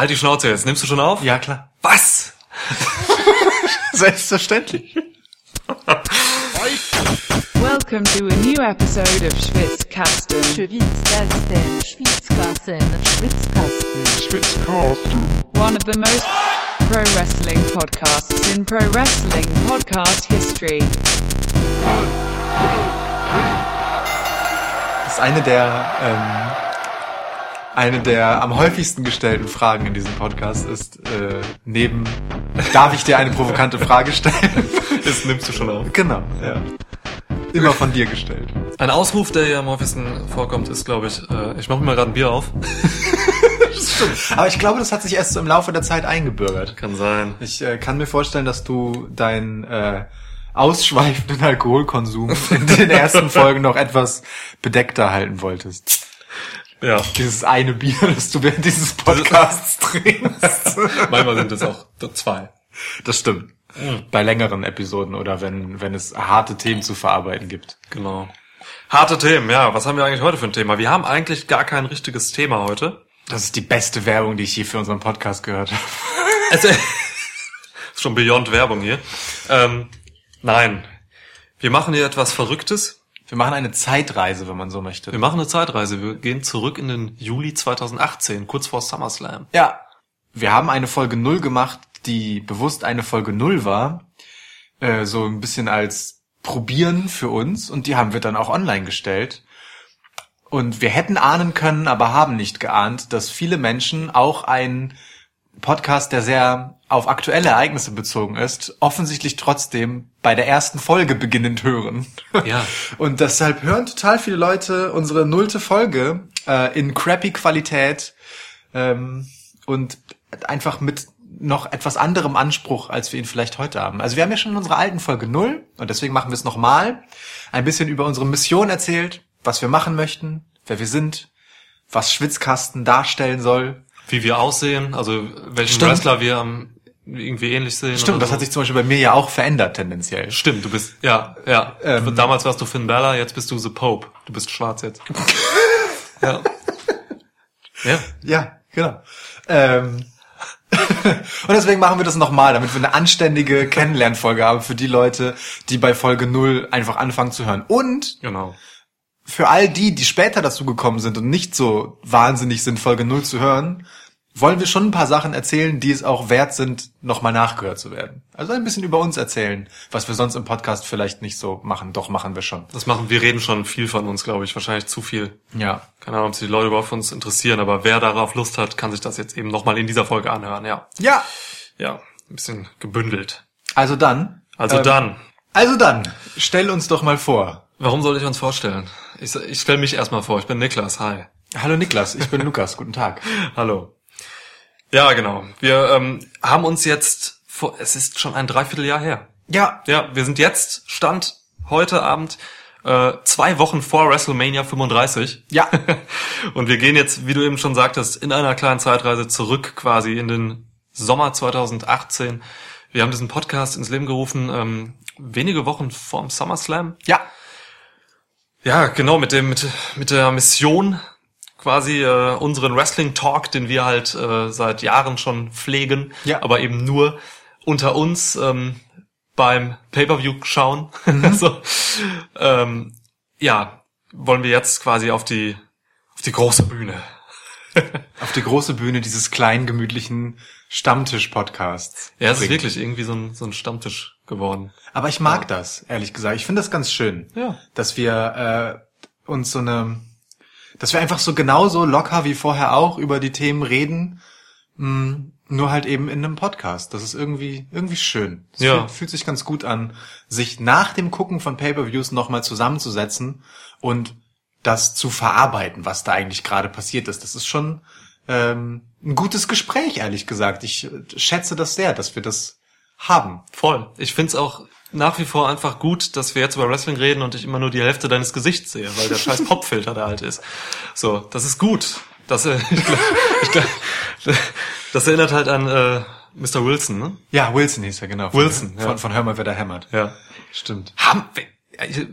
Halt die Schnauze jetzt. Nimmst du schon auf? Ja, klar. Was? Selbstverständlich. Welcome to a new episode of Schwitzkasten. Schwitzkasten, Schwitzkasten, Schwitzkasten. One of the most pro wrestling podcasts in pro wrestling podcast history. Das ist eine der, ähm, eine der am häufigsten gestellten Fragen in diesem Podcast ist, äh, neben, darf ich dir eine provokante Frage stellen? Das nimmst du schon auf. genau, ja. Immer von dir gestellt. Ein Ausruf, der hier am häufigsten vorkommt, ist, glaube ich, äh, ich mache mir mal gerade ein Bier auf. Aber ich glaube, das hat sich erst so im Laufe der Zeit eingebürgert. Kann sein. Ich äh, kann mir vorstellen, dass du deinen äh, ausschweifenden Alkoholkonsum in den ersten Folgen noch etwas bedeckter halten wolltest. Ja. Dieses eine Bier, das du während dieses Podcasts trinkst. Manchmal sind es auch zwei. Das stimmt. Bei längeren Episoden oder wenn, wenn es harte Themen zu verarbeiten gibt. Genau. Harte Themen, ja. Was haben wir eigentlich heute für ein Thema? Wir haben eigentlich gar kein richtiges Thema heute. Das ist die beste Werbung, die ich je für unseren Podcast gehört habe. Es ist schon beyond Werbung hier. Ähm, nein. Wir machen hier etwas Verrücktes. Wir machen eine Zeitreise, wenn man so möchte. Wir machen eine Zeitreise. Wir gehen zurück in den Juli 2018, kurz vor SummerSlam. Ja. Wir haben eine Folge null gemacht, die bewusst eine Folge null war. Äh, so ein bisschen als Probieren für uns. Und die haben wir dann auch online gestellt. Und wir hätten ahnen können, aber haben nicht geahnt, dass viele Menschen auch einen Podcast, der sehr auf aktuelle Ereignisse bezogen ist, offensichtlich trotzdem bei der ersten Folge beginnend hören. Ja. Und deshalb hören total viele Leute unsere nullte Folge äh, in crappy Qualität ähm, und einfach mit noch etwas anderem Anspruch, als wir ihn vielleicht heute haben. Also wir haben ja schon in unserer alten Folge null und deswegen machen wir es nochmal. Ein bisschen über unsere Mission erzählt, was wir machen möchten, wer wir sind, was Schwitzkasten darstellen soll. Wie wir aussehen, also welchen Stimmt. Wrestler wir am irgendwie ähnlich sehen. Stimmt, das so. hat sich zum Beispiel bei mir ja auch verändert tendenziell. Stimmt, du bist, ja, ja. Ähm. Damals warst du Finn Balor, jetzt bist du The Pope. Du bist schwarz jetzt. ja. Ja. Ja, genau. Ähm, und deswegen machen wir das nochmal, damit wir eine anständige Kennenlernfolge haben für die Leute, die bei Folge null einfach anfangen zu hören. Und Genau. für all die, die später dazu gekommen sind und nicht so wahnsinnig sind, Folge null zu hören, wollen wir schon ein paar Sachen erzählen, die es auch wert sind, nochmal nachgehört zu werden. Also ein bisschen über uns erzählen, was wir sonst im Podcast vielleicht nicht so machen. Doch machen wir schon. Das machen, wir reden schon viel von uns, glaube ich. Wahrscheinlich zu viel. Ja. Keine Ahnung, ob sich die Leute überhaupt für uns interessieren, aber wer darauf Lust hat, kann sich das jetzt eben nochmal in dieser Folge anhören, ja. Ja. Ja. Ein bisschen gebündelt. Also dann. Also ähm, dann. Also dann. Stell uns doch mal vor. Warum soll ich uns vorstellen? Ich, ich stelle mich erstmal vor. Ich bin Niklas. Hi. Hallo Niklas, ich bin Lukas. Guten Tag. Hallo. Ja, genau. Wir ähm, haben uns jetzt vor, es ist schon ein Dreivierteljahr her. Ja, Ja, wir sind jetzt, Stand heute Abend, äh, zwei Wochen vor WrestleMania 35. Ja. Und wir gehen jetzt, wie du eben schon sagtest, in einer kleinen Zeitreise zurück quasi in den Sommer 2018. Wir haben diesen Podcast ins Leben gerufen, ähm, wenige Wochen vorm SummerSlam. ja. Ja, genau, mit dem, mit, mit der Mission, quasi äh, unseren Wrestling Talk, den wir halt äh, seit Jahren schon pflegen, Ja. aber eben nur unter uns ähm, beim Pay-per-View schauen. Mhm. also, ähm, ja, wollen wir jetzt quasi auf die auf die große Bühne. Auf die große Bühne dieses kleinen, gemütlichen Stammtisch-Podcasts. Ja, es ist wirklich irgendwie so ein, so ein Stammtisch geworden. Aber ich mag das, ehrlich gesagt. Ich finde das ganz schön. Ja. Dass wir äh, uns so eine, dass wir einfach so genauso locker wie vorher auch über die Themen reden, mh, nur halt eben in einem Podcast. Das ist irgendwie, irgendwie schön. Es Ja. fühlt, fühlt sich ganz gut an, sich nach dem Gucken von Pay-Per-Views nochmal zusammenzusetzen und das zu verarbeiten, was da eigentlich gerade passiert ist. Das ist schon ähm, ein gutes Gespräch, ehrlich gesagt. Ich äh, schätze das sehr, dass wir das haben. Voll. Ich find's auch nach wie vor einfach gut, dass wir jetzt über Wrestling reden und ich immer nur die Hälfte deines Gesichts sehe, weil der scheiß Popfilter da halt ist. So, das ist gut. Das, äh, ich glaub, ich glaub, das erinnert halt an äh, Mr. Wilson, ne? Ja, Wilson hieß er, genau. Wilson, Von, ja. von, von Hör mal, wer da hämmert. Ja, stimmt. Ham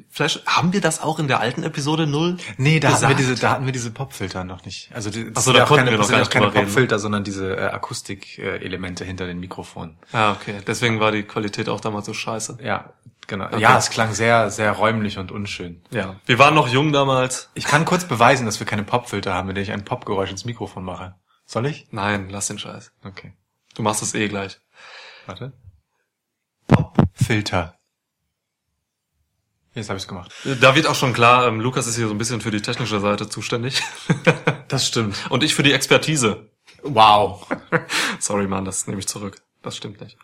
Vielleicht haben wir das auch in der alten Episode 0? Nee, da hatten wir diese, da hatten wir diese Popfilter noch nicht. Also die, das Ach so, da konnten keine, wir noch gar nicht keine drüber reden. Popfilter, sondern diese äh, Akustik-Elemente hinter den Mikrofonen. Ah, okay. Deswegen war die Qualität auch damals so scheiße. Ja, genau. Okay. Ja, es klang sehr, sehr räumlich und unschön. Ja. Wir waren noch jung damals. Ich kann kurz beweisen, dass wir keine Popfilter haben, mit denen ich ein Popgeräusch ins Mikrofon mache. Soll ich? Nein, lass den Scheiß. Okay. Du machst es eh gleich. Warte. Popfilter. Jetzt habe ich's gemacht. Da wird auch schon klar, ähm, Lukas ist hier so ein bisschen für die technische Seite zuständig. Das stimmt. Und ich für die Expertise. Wow. Sorry, Mann, das nehme ich zurück. Das stimmt nicht.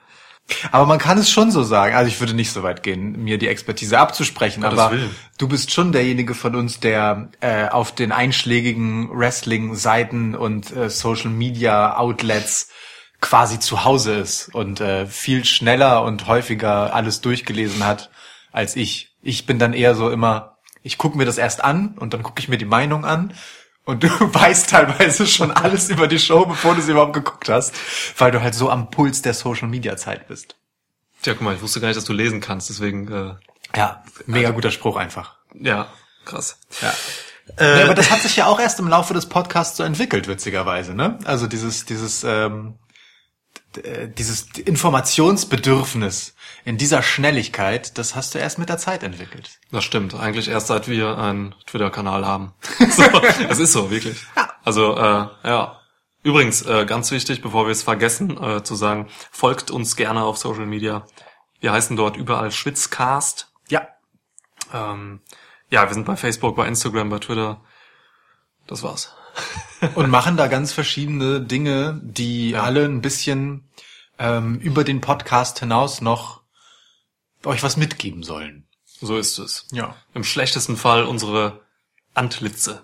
Aber man kann es schon so sagen. Also ich würde nicht so weit gehen, mir die Expertise abzusprechen. Gottes aber Willen. du bist schon derjenige von uns, der äh, auf den einschlägigen Wrestling-Seiten und äh, Social-Media-Outlets quasi zu Hause ist und äh, viel schneller und häufiger alles durchgelesen hat als ich. Ich bin dann eher so immer, ich gucke mir das erst an und dann gucke ich mir die Meinung an. Und du weißt teilweise schon alles über die Show, bevor du sie überhaupt geguckt hast, weil du halt so am Puls der Social-Media-Zeit bist. Tja, guck mal, ich wusste gar nicht, dass du lesen kannst, deswegen, äh, Ja, mega guter Spruch einfach. ja, krass. Ja. Äh, ja, aber das hat sich ja auch erst im Laufe des Podcasts so entwickelt, witzigerweise, ne? Also dieses, dieses, ähm, äh, dieses Informationsbedürfnis in dieser Schnelligkeit, das hast du erst mit der Zeit entwickelt. Das stimmt. Eigentlich erst seit wir einen Twitter-Kanal haben. so, es ist so, wirklich. Also, äh, ja. Übrigens, äh, ganz wichtig, bevor wir es vergessen, äh, zu sagen, folgt uns gerne auf Social Media. Wir heißen dort überall Schwitzcast. Ja. Ähm, ja, wir sind bei Facebook, bei Instagram, bei Twitter. Das war's. Und machen da ganz verschiedene Dinge, die alle ein bisschen ähm, über den Podcast hinaus noch euch was mitgeben sollen. So ist es. Ja. Im schlechtesten Fall unsere Antlitze.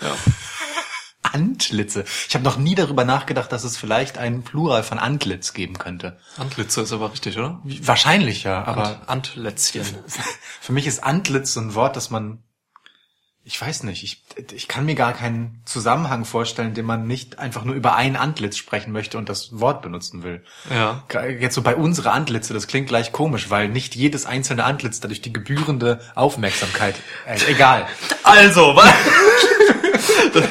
Ja. Antlitze. Ich habe noch nie darüber nachgedacht, dass es vielleicht einen Plural von Antlitz geben könnte. Antlitze ist aber richtig, oder? Wahrscheinlich ja, aber Antlätzchen. Für mich ist Antlitz so ein Wort, das man, ich weiß nicht, ich, ich kann mir gar keinen Zusammenhang vorstellen, den man nicht einfach nur über ein Antlitz sprechen möchte und das Wort benutzen will. Ja. Jetzt so bei unsere Antlitze, das klingt gleich komisch, weil nicht jedes einzelne Antlitz dadurch die gebührende Aufmerksamkeit, äh, egal. Also, was?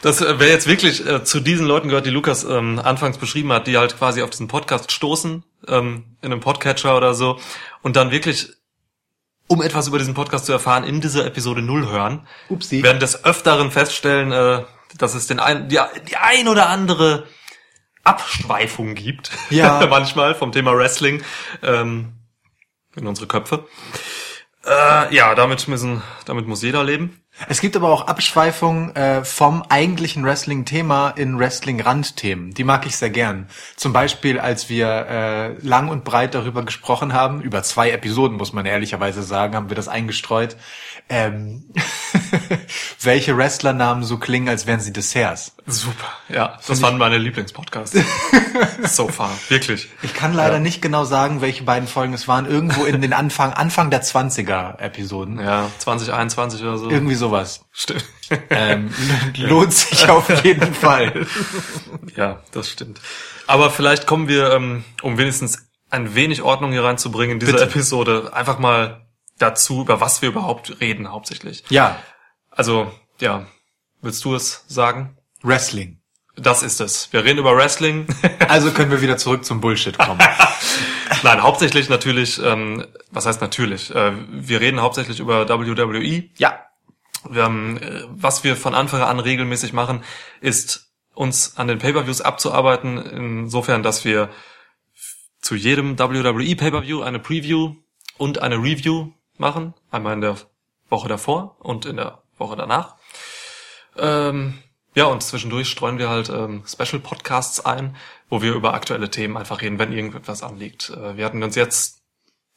Das wäre jetzt wirklich äh, zu diesen Leuten gehört, die Lukas ähm, anfangs beschrieben hat, die halt quasi auf diesen Podcast stoßen, ähm, in einem Podcatcher oder so, und dann wirklich, um etwas über diesen Podcast zu erfahren, in dieser Episode null hören, Upsi. werden des Öfteren feststellen, äh, dass es den ein, die, die ein oder andere Abschweifung gibt, Ja. manchmal vom Thema Wrestling ähm, in unsere Köpfe. Äh, ja, damit müssen, damit muss jeder leben. Es gibt aber auch Abschweifungen äh, vom eigentlichen Wrestling-Thema in Wrestling-Randthemen. Die mag ich sehr gern. Zum Beispiel, als wir äh, lang und breit darüber gesprochen haben, über zwei Episoden, muss man ehrlicherweise sagen, haben wir das eingestreut, ähm, welche Wrestlernamen so klingen, als wären sie Desserts. Super. Ja, das waren meine Lieblingspodcasts. so far. Wirklich. Ich kann leider nicht genau sagen, welche beiden Folgen es waren. Irgendwo in den Anfang, Anfang der 20er-Episoden. Ja, 2021 oder so. Irgendwie sowas. Stimmt. Ähm, lohnt sich auf jeden Fall. Ja, das stimmt. Aber vielleicht kommen wir, ähm, um wenigstens ein wenig Ordnung hier reinzubringen in dieser Bitte. Episode, einfach mal dazu, über was wir überhaupt reden, hauptsächlich. Ja, Also, ja, willst du es sagen? Wrestling. Das ist es. Wir reden über Wrestling. Also können wir wieder zurück zum Bullshit kommen. Nein, hauptsächlich natürlich, ähm, was heißt natürlich? Äh, wir reden hauptsächlich über WWE. ja. Wir haben, äh, was wir von Anfang an regelmäßig machen, ist uns an den Pay-per-Views abzuarbeiten, insofern, dass wir zu jedem WWE Pay-per-View eine Preview und eine Review machen, einmal in der Woche davor und in der Woche danach. Ähm, ja, und zwischendurch streuen wir halt ähm, Special Podcasts ein, wo wir über aktuelle Themen einfach reden, wenn irgendetwas anliegt. Äh, wir hatten uns jetzt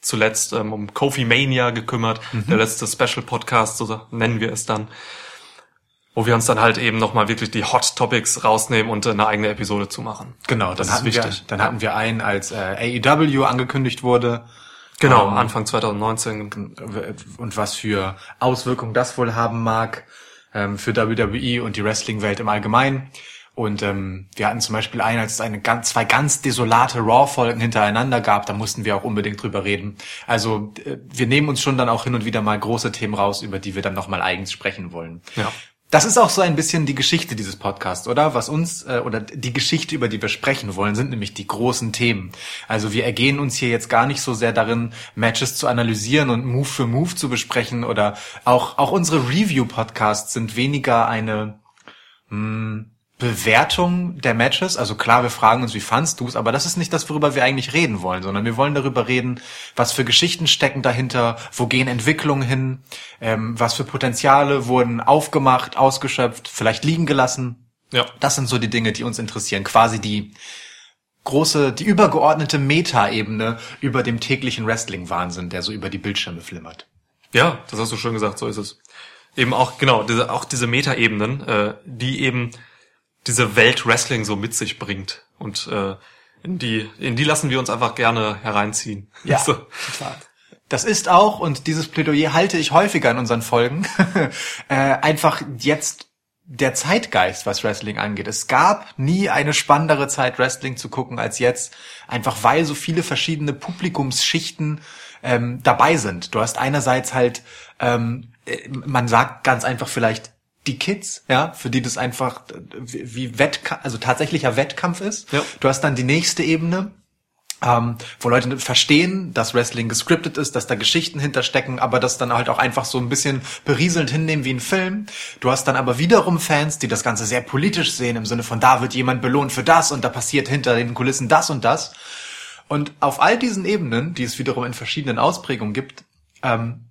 zuletzt ähm, um Kofi Mania gekümmert, der letzte Special Podcast, so nennen wir es dann, wo wir uns dann halt eben nochmal wirklich die Hot Topics rausnehmen und eine eigene Episode zu machen. Genau, dann Das ist hatten wir, wichtig. dann hatten wir einen, als äh, AEW angekündigt wurde Genau, Ähm, Anfang 2019. und was für Auswirkungen das wohl haben mag ähm, für WWE und die Wrestling-Welt im Allgemeinen. Und ähm, wir hatten zum Beispiel einen, als es eine ganz, zwei ganz desolate Raw-Folgen hintereinander gab, da mussten wir auch unbedingt drüber reden. Also äh, wir nehmen uns schon dann auch hin und wieder mal große Themen raus, über die wir dann nochmal eigens sprechen wollen. Ja. Das ist auch so ein bisschen die Geschichte dieses Podcasts, oder? Was uns, äh, oder die Geschichte, über die wir sprechen wollen, sind nämlich die großen Themen. Also wir ergehen uns hier jetzt gar nicht so sehr darin, Matches zu analysieren und Move für Move zu besprechen oder auch, auch unsere Review-Podcasts sind weniger eine, mh, Bewertung der Matches. Also klar, wir fragen uns, wie fandst du es, aber das ist nicht das, worüber wir eigentlich reden wollen, sondern wir wollen darüber reden, was für Geschichten stecken dahinter, wo gehen Entwicklungen hin, ähm, was für Potenziale wurden aufgemacht, ausgeschöpft, vielleicht liegen gelassen. Ja. Das sind so die Dinge, die uns interessieren. Quasi die große, die übergeordnete Meta-Ebene über dem täglichen Wrestling-Wahnsinn, der so über die Bildschirme flimmert. Ja, das hast du schon gesagt, so ist es. Eben auch, genau, diese, auch diese Meta-Ebenen, äh, die eben diese Welt Wrestling so mit sich bringt. Und äh, in die, in die lassen wir uns einfach gerne hereinziehen. So. total. Das ist auch, und dieses Plädoyer halte ich häufiger in unseren Folgen, äh, einfach jetzt der Zeitgeist, was Wrestling angeht. Es gab nie eine spannendere Zeit, Wrestling zu gucken als jetzt, einfach weil so viele verschiedene Publikumsschichten ähm, dabei sind. Du hast einerseits halt, ähm, äh, man sagt ganz einfach vielleicht die Kids, ja, für die das einfach wie wie Wettkampf, also tatsächlicher Wettkampf ist. Ja. Du hast dann die nächste Ebene, ähm, wo Leute verstehen, dass Wrestling gescriptet ist, dass da Geschichten hinterstecken, aber das dann halt auch einfach so ein bisschen berieselnd hinnehmen wie ein Film. Du hast dann aber wiederum Fans, die das Ganze sehr politisch sehen, im Sinne von, da wird jemand belohnt für das und da passiert hinter den Kulissen das und das. Und auf all diesen Ebenen, die es wiederum in verschiedenen Ausprägungen gibt, ähm,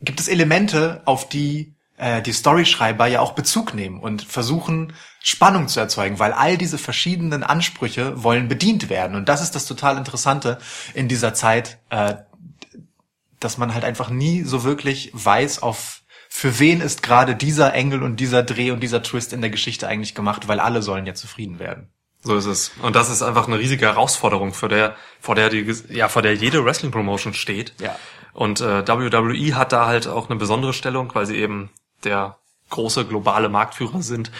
gibt es Elemente, auf die äh, die Storyschreiber ja auch Bezug nehmen und versuchen Spannung zu erzeugen, weil all diese verschiedenen Ansprüche wollen bedient werden. Und das ist das total Interessante in dieser Zeit, äh, dass man halt einfach nie so wirklich weiß, auf für wen ist gerade dieser Engel und dieser Dreh und dieser Twist in der Geschichte eigentlich gemacht, weil alle sollen ja zufrieden werden. So ist es. Und das ist einfach eine riesige Herausforderung, vor der, vor der die, ja, vor der jede Wrestling Promotion steht. Ja. Und äh, WWE hat da halt auch eine besondere Stellung, weil sie eben der große globale Marktführer sind,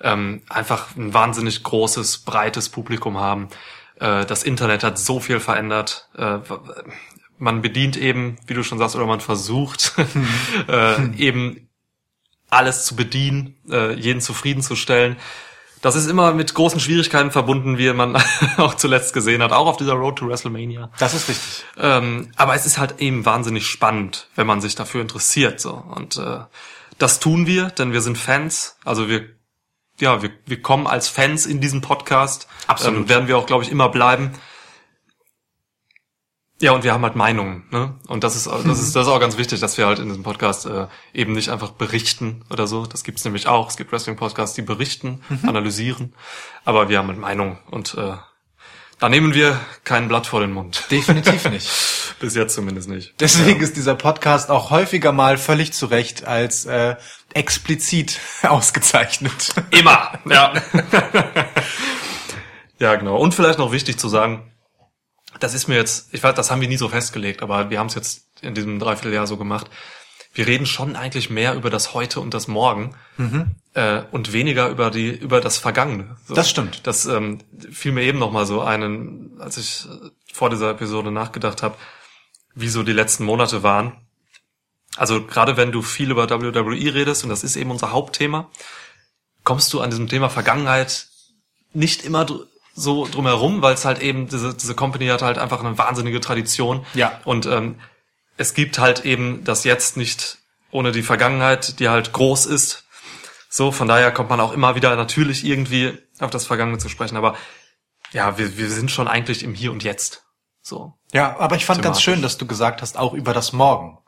ähm, einfach ein wahnsinnig großes, breites Publikum haben. Äh, das Internet hat so viel verändert. Äh, man bedient eben, wie du schon sagst, oder man versucht äh, eben alles zu bedienen, äh, jeden zufriedenzustellen. Das ist immer mit großen Schwierigkeiten verbunden, wie man auch zuletzt gesehen hat, auch auf dieser Road to WrestleMania. Das ist richtig. Ähm, aber es ist halt eben wahnsinnig spannend, wenn man sich dafür interessiert. So. Und äh, das tun wir, denn wir sind Fans. Also wir, ja, wir, wir kommen als Fans in diesen Podcast. Absolut. Ähm, werden wir auch, glaube ich, immer bleiben. Ja, und wir haben halt Meinungen, ne? Und das ist, das ist, das ist auch ganz wichtig, dass wir halt in diesem Podcast äh, eben nicht einfach berichten oder so. Das gibt's nämlich auch. Es gibt Wrestling-Podcasts, die berichten, analysieren, aber wir haben halt Meinungen und äh, da nehmen wir kein Blatt vor den Mund. Definitiv nicht. Bis jetzt zumindest nicht. Deswegen ist dieser Podcast auch häufiger mal völlig zu Recht als äh, explizit ausgezeichnet. Immer, ja. ja, genau. Und vielleicht noch wichtig zu sagen, das ist mir jetzt, ich weiß, das haben wir nie so festgelegt, aber wir haben es jetzt in diesem Dreivierteljahr so gemacht. Wir reden schon eigentlich mehr über das Heute und das Morgen äh, und weniger über die über das Vergangene. So. Das stimmt. Das ähm, fiel mir eben noch mal so einen, als ich vor dieser Episode nachgedacht habe, wie so die letzten Monate waren. Also gerade wenn du viel über WWE redest und das ist eben unser Hauptthema, kommst du an diesem Thema Vergangenheit nicht immer so drumherum, weil es halt eben diese diese Company hat halt einfach eine wahnsinnige Tradition. Ja. Und ähm, es gibt halt eben das Jetzt nicht ohne die Vergangenheit, die halt groß ist. So, von daher kommt man auch immer wieder natürlich irgendwie auf das Vergangene zu sprechen. Aber ja, wir, wir sind schon eigentlich im Hier und Jetzt. So. Ja, aber ich fand ganz schön, dass du gesagt hast, auch über das Morgen.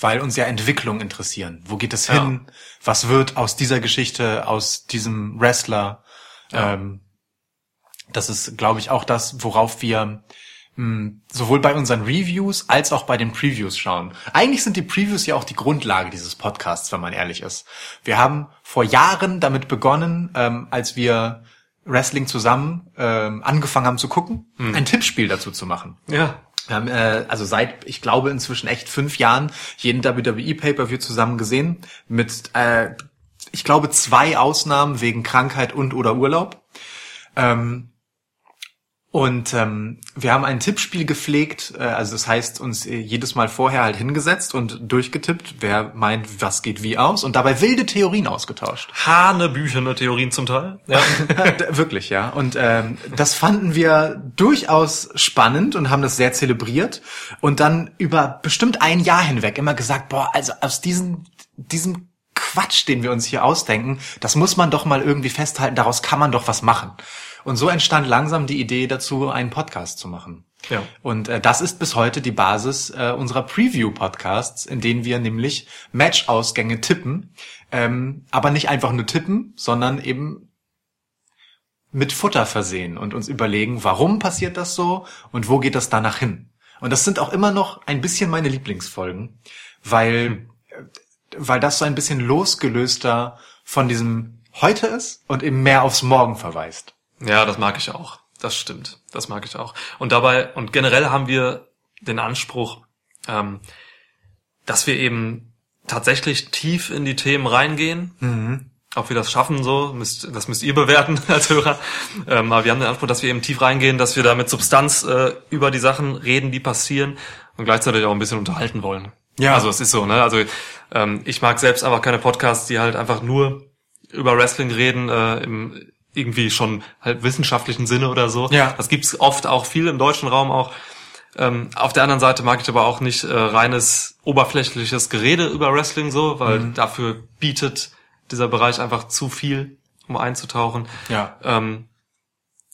Weil uns ja Entwicklungen interessieren. Wo geht es Ja. hin? Was wird aus dieser Geschichte, aus diesem Wrestler? Ja. Ähm, das ist, glaube ich, auch das, worauf wir mh, sowohl bei unseren Reviews als auch bei den Previews schauen. Eigentlich sind die Previews ja auch die Grundlage dieses Podcasts, wenn man ehrlich ist. Wir haben vor Jahren damit begonnen, ähm, als wir Wrestling zusammen ähm, angefangen haben zu gucken, ein Tippspiel dazu zu machen. Ja. Wir haben äh, also seit, ich glaube, inzwischen echt fünf Jahren jeden WWE Pay-Per-View zusammen gesehen mit äh, ich glaube, zwei Ausnahmen wegen Krankheit und oder Urlaub. Ähm, und ähm, wir haben ein Tippspiel gepflegt, äh, also das heißt uns äh, jedes Mal vorher halt hingesetzt und durchgetippt, wer meint, was geht wie aus und dabei wilde Theorien ausgetauscht. Hanebüchene Theorien zum Teil. Ja. Wirklich, ja. Und ähm, das fanden wir durchaus spannend und haben das sehr zelebriert und dann über bestimmt ein Jahr hinweg immer gesagt, boah, also aus diesem, diesem Quatsch, den wir uns hier ausdenken, das muss man doch mal irgendwie festhalten, daraus kann man doch was machen. Und so entstand langsam die Idee dazu, einen Podcast zu machen. Ja. Und äh, das ist bis heute die Basis äh, unserer Preview-Podcasts, in denen wir nämlich Match-Ausgänge tippen, ähm, aber nicht einfach nur tippen, sondern eben mit Futter versehen und uns überlegen, warum passiert das so und wo geht das danach hin. Und das sind auch immer noch ein bisschen meine Lieblingsfolgen, weil, äh, weil das so ein bisschen losgelöster von diesem heute ist und eben mehr aufs Morgen verweist. Ja, das mag ich auch. Das stimmt. Das mag ich auch. Und dabei, und generell haben wir den Anspruch, ähm, dass wir eben tatsächlich tief in die Themen reingehen. Ob wir das schaffen, so, müsst, das müsst ihr bewerten als Hörer. Ähm, aber wir haben den Anspruch, dass wir eben tief reingehen, dass wir da mit Substanz äh, über die Sachen reden, die passieren und gleichzeitig auch ein bisschen unterhalten wollen. Ja. Also es ist so, ne? Also ähm, ich mag selbst einfach keine Podcasts, die halt einfach nur über Wrestling reden, äh, im irgendwie schon halt wissenschaftlichen Sinne oder so. Ja. Das gibt's oft auch viel im deutschen Raum auch. Ähm, auf der anderen Seite mag ich aber auch nicht äh, reines oberflächliches Gerede über Wrestling so, weil Mhm. dafür bietet dieser Bereich einfach zu viel, um einzutauchen. Ja. Ähm,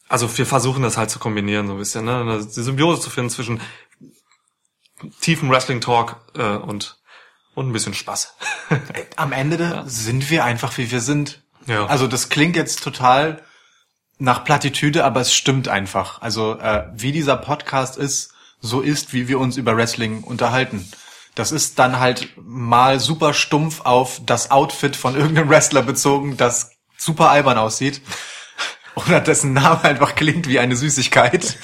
also wir versuchen das halt zu kombinieren so ein bisschen, ne? Eine- Die Symbiose zu finden zwischen tiefem Wrestling-Talk äh, und und ein bisschen Spaß. am Ende sind wir einfach, wie wir sind. Ja. Also das klingt jetzt total nach Plattitüde, aber es stimmt einfach. Also äh, wie dieser Podcast ist, so ist, wie wir uns über Wrestling unterhalten. Das ist dann halt mal super stumpf auf das Outfit von irgendeinem Wrestler bezogen, das super albern aussieht. Oder dessen Name einfach klingt wie eine Süßigkeit.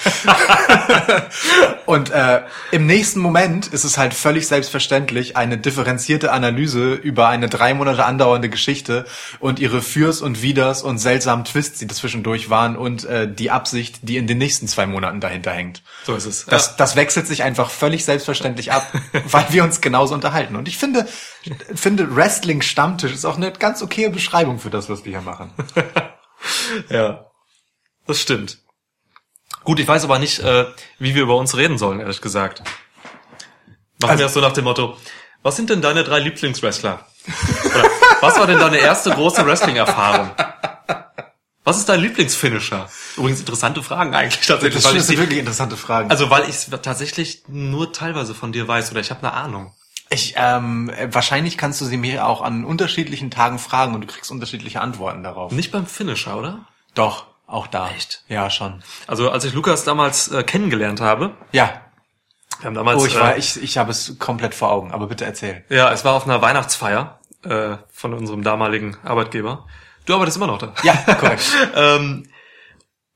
Und äh, im nächsten Moment ist es halt völlig selbstverständlich eine differenzierte Analyse über eine drei Monate andauernde Geschichte und ihre Fürs und Widers und seltsamen Twists, die dazwischendurch waren und äh, die Absicht, die in den nächsten zwei Monaten dahinter hängt. So ist es. Das, das wechselt sich einfach völlig selbstverständlich ab, weil wir uns genauso unterhalten. Und ich finde, finde Wrestling Stammtisch ist auch eine ganz okaye Beschreibung für das, was wir hier machen. Ja, das stimmt. Gut, ich weiß aber nicht, äh, wie wir über uns reden sollen, ehrlich gesagt. Machen Also- wir das so nach dem Motto, was sind denn deine drei Lieblingswrestler? Oder was war denn deine erste große Wrestling-Erfahrung? Was ist dein Lieblingsfinisher? Übrigens interessante Fragen eigentlich tatsächlich. Das ich sind wirklich interessante Fragen. also weil ich es tatsächlich nur teilweise von dir weiß oder ich habe eine Ahnung. Ich, ähm, äh, wahrscheinlich kannst du sie mir auch an unterschiedlichen Tagen fragen und du kriegst unterschiedliche Antworten darauf. Nicht beim Finisher, oder? Doch, auch da. Echt? Ja, schon. Also als ich Lukas damals äh, kennengelernt habe, Ja. wir haben damals Oh, ich äh, war, ich, ich habe es komplett vor Augen, aber bitte erzähl. Ja, es war auf einer Weihnachtsfeier äh, von unserem damaligen Arbeitgeber. Du arbeitest immer noch da. Ja, korrekt. ähm,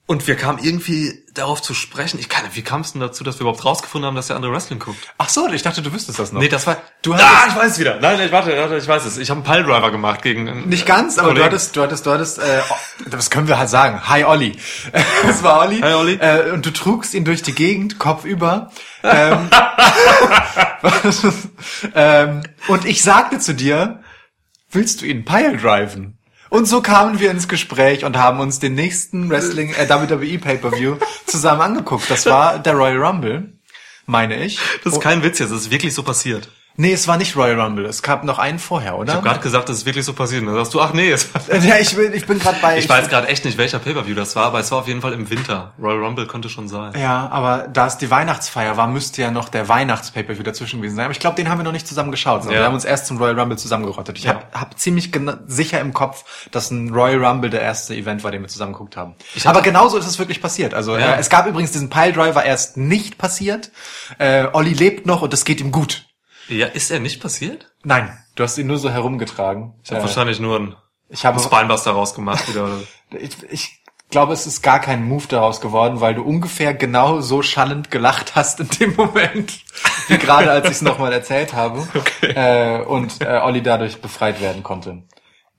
und wir kamen irgendwie darauf zu sprechen. Ich kann, wie kam es denn dazu, dass wir überhaupt rausgefunden haben, dass der andere Wrestling guckt? Ach so, ich dachte, du wüsstest das noch. Nee, das war. Du ah, hattest- ich weiß es wieder. Nein, nein, warte, warte, ich weiß es. Ich habe einen Piledriver gemacht gegen. Nicht ganz, aber du hattest, du hattest, du hattest, äh, das können wir halt sagen. Hi Olli. Das war Olli. Hi, Olli. Äh, und du trugst ihn durch die Gegend, Kopf über. Ähm, ähm, und ich sagte zu dir, willst du ihn Pile driven? Und so kamen wir ins Gespräch und haben uns den nächsten Wrestling, äh, WWE Pay-Per-View zusammen angeguckt. Das war der Royal Rumble, meine ich. Das ist kein Witz jetzt. Das ist wirklich so passiert. Nee, es war nicht Royal Rumble. Es gab noch einen vorher, oder? Ich habe gerade gesagt, das ist wirklich so passiert. Und dann sagst du, ach nee, es ja, ich bin, ich bin gerade bei. Ich weiß gerade echt nicht, welcher Pay-Per-View das war, aber es war auf jeden Fall im Winter. Royal Rumble könnte schon sein. Ja, aber da es die Weihnachtsfeier war, müsste ja noch der Weihnachts-Pay-Per-View dazwischen gewesen sein. Aber ich glaube, den haben wir noch nicht zusammen geschaut. Ja. Wir haben uns erst zum Royal Rumble zusammengerottet. Ich Ja. hab, hab ziemlich sicher im Kopf, dass ein Royal Rumble der erste Event war, den wir zusammen geguckt haben. Ich aber genauso ist es wirklich passiert. Also Ja. äh, es gab übrigens diesen Piledriver erst nicht passiert. Äh, Olli lebt noch und es geht ihm gut. Ja, ist er nicht passiert? Nein, du hast ihn nur so herumgetragen. Ich habe Äh, wahrscheinlich nur einen, ich habe einen Spinebuster rausgemacht wieder. Ich, ich glaube, es ist gar kein Move daraus geworden, weil du ungefähr genau so schallend gelacht hast in dem Moment, wie gerade als ich es nochmal erzählt habe. Äh, und äh, Olli dadurch befreit werden konnte.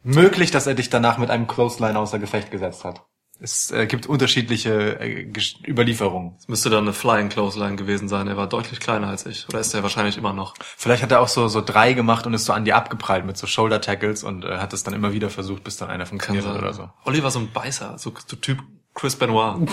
Möglich, dass er dich danach mit einem Clothesline außer Gefecht gesetzt hat. Es äh, gibt unterschiedliche äh, Überlieferungen. Das müsste dann eine Flying Clothesline gewesen sein. Er war deutlich kleiner als ich. Oder ist er wahrscheinlich immer noch? Vielleicht hat er auch so so drei gemacht und ist so an dir abgeprallt mit so Shoulder Tackles und äh, hat es dann immer wieder versucht, bis dann einer funktioniert hat oder so. Olli war so ein Beißer, so, so Typ Chris Benoit.